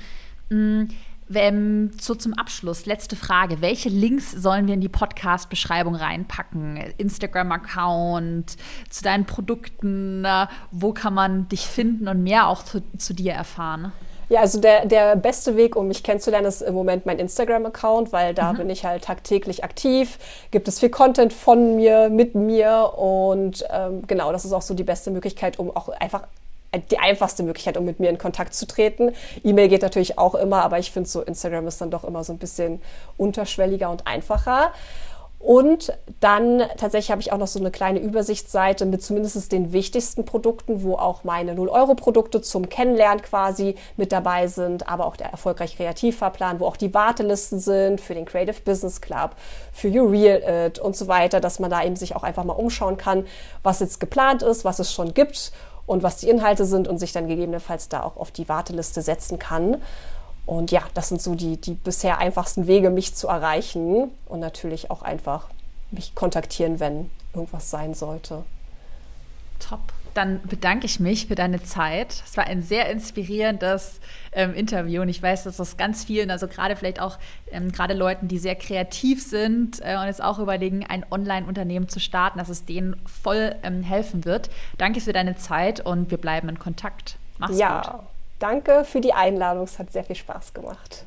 Wenn, so zum Abschluss, letzte Frage. Welche Links sollen wir in die Podcast-Beschreibung reinpacken? Instagram-Account, zu deinen Produkten, wo kann man dich finden und mehr auch zu, zu dir erfahren? Ja, also der, der beste Weg, um mich kennenzulernen, ist im Moment mein Instagram-Account, weil da mhm. bin ich halt tagtäglich aktiv, gibt es viel Content von mir, mit mir und ähm, genau, das ist auch so die beste Möglichkeit, um auch einfach die einfachste Möglichkeit, um mit mir in Kontakt zu treten. E-Mail geht natürlich auch immer, aber ich finde so Instagram ist dann doch immer so ein bisschen unterschwelliger und einfacher. Und dann tatsächlich habe ich auch noch so eine kleine Übersichtsseite mit zumindest den wichtigsten Produkten, wo auch meine 0-Euro-Produkte zum Kennenlernen quasi mit dabei sind, aber auch der erfolgreich Kreativfahrplan, wo auch die Wartelisten sind für den Creative Business Club, für You Real It und so weiter, dass man da eben sich auch einfach mal umschauen kann, was jetzt geplant ist, was es schon gibt und was die Inhalte sind und sich dann gegebenenfalls da auch auf die Warteliste setzen kann. Und ja, das sind so die, die bisher einfachsten Wege, mich zu erreichen und natürlich auch einfach mich kontaktieren, wenn irgendwas sein sollte. Top. Dann bedanke ich mich für deine Zeit. Es war ein sehr inspirierendes ähm, Interview und ich weiß, dass das ganz vielen, also gerade vielleicht auch ähm, gerade Leuten, die sehr kreativ sind äh, und jetzt auch überlegen, ein Online-Unternehmen zu starten, dass es denen voll ähm, helfen wird. Danke für deine Zeit und wir bleiben in Kontakt. Mach's ja. gut. Danke für die Einladung. Es hat sehr viel Spaß gemacht.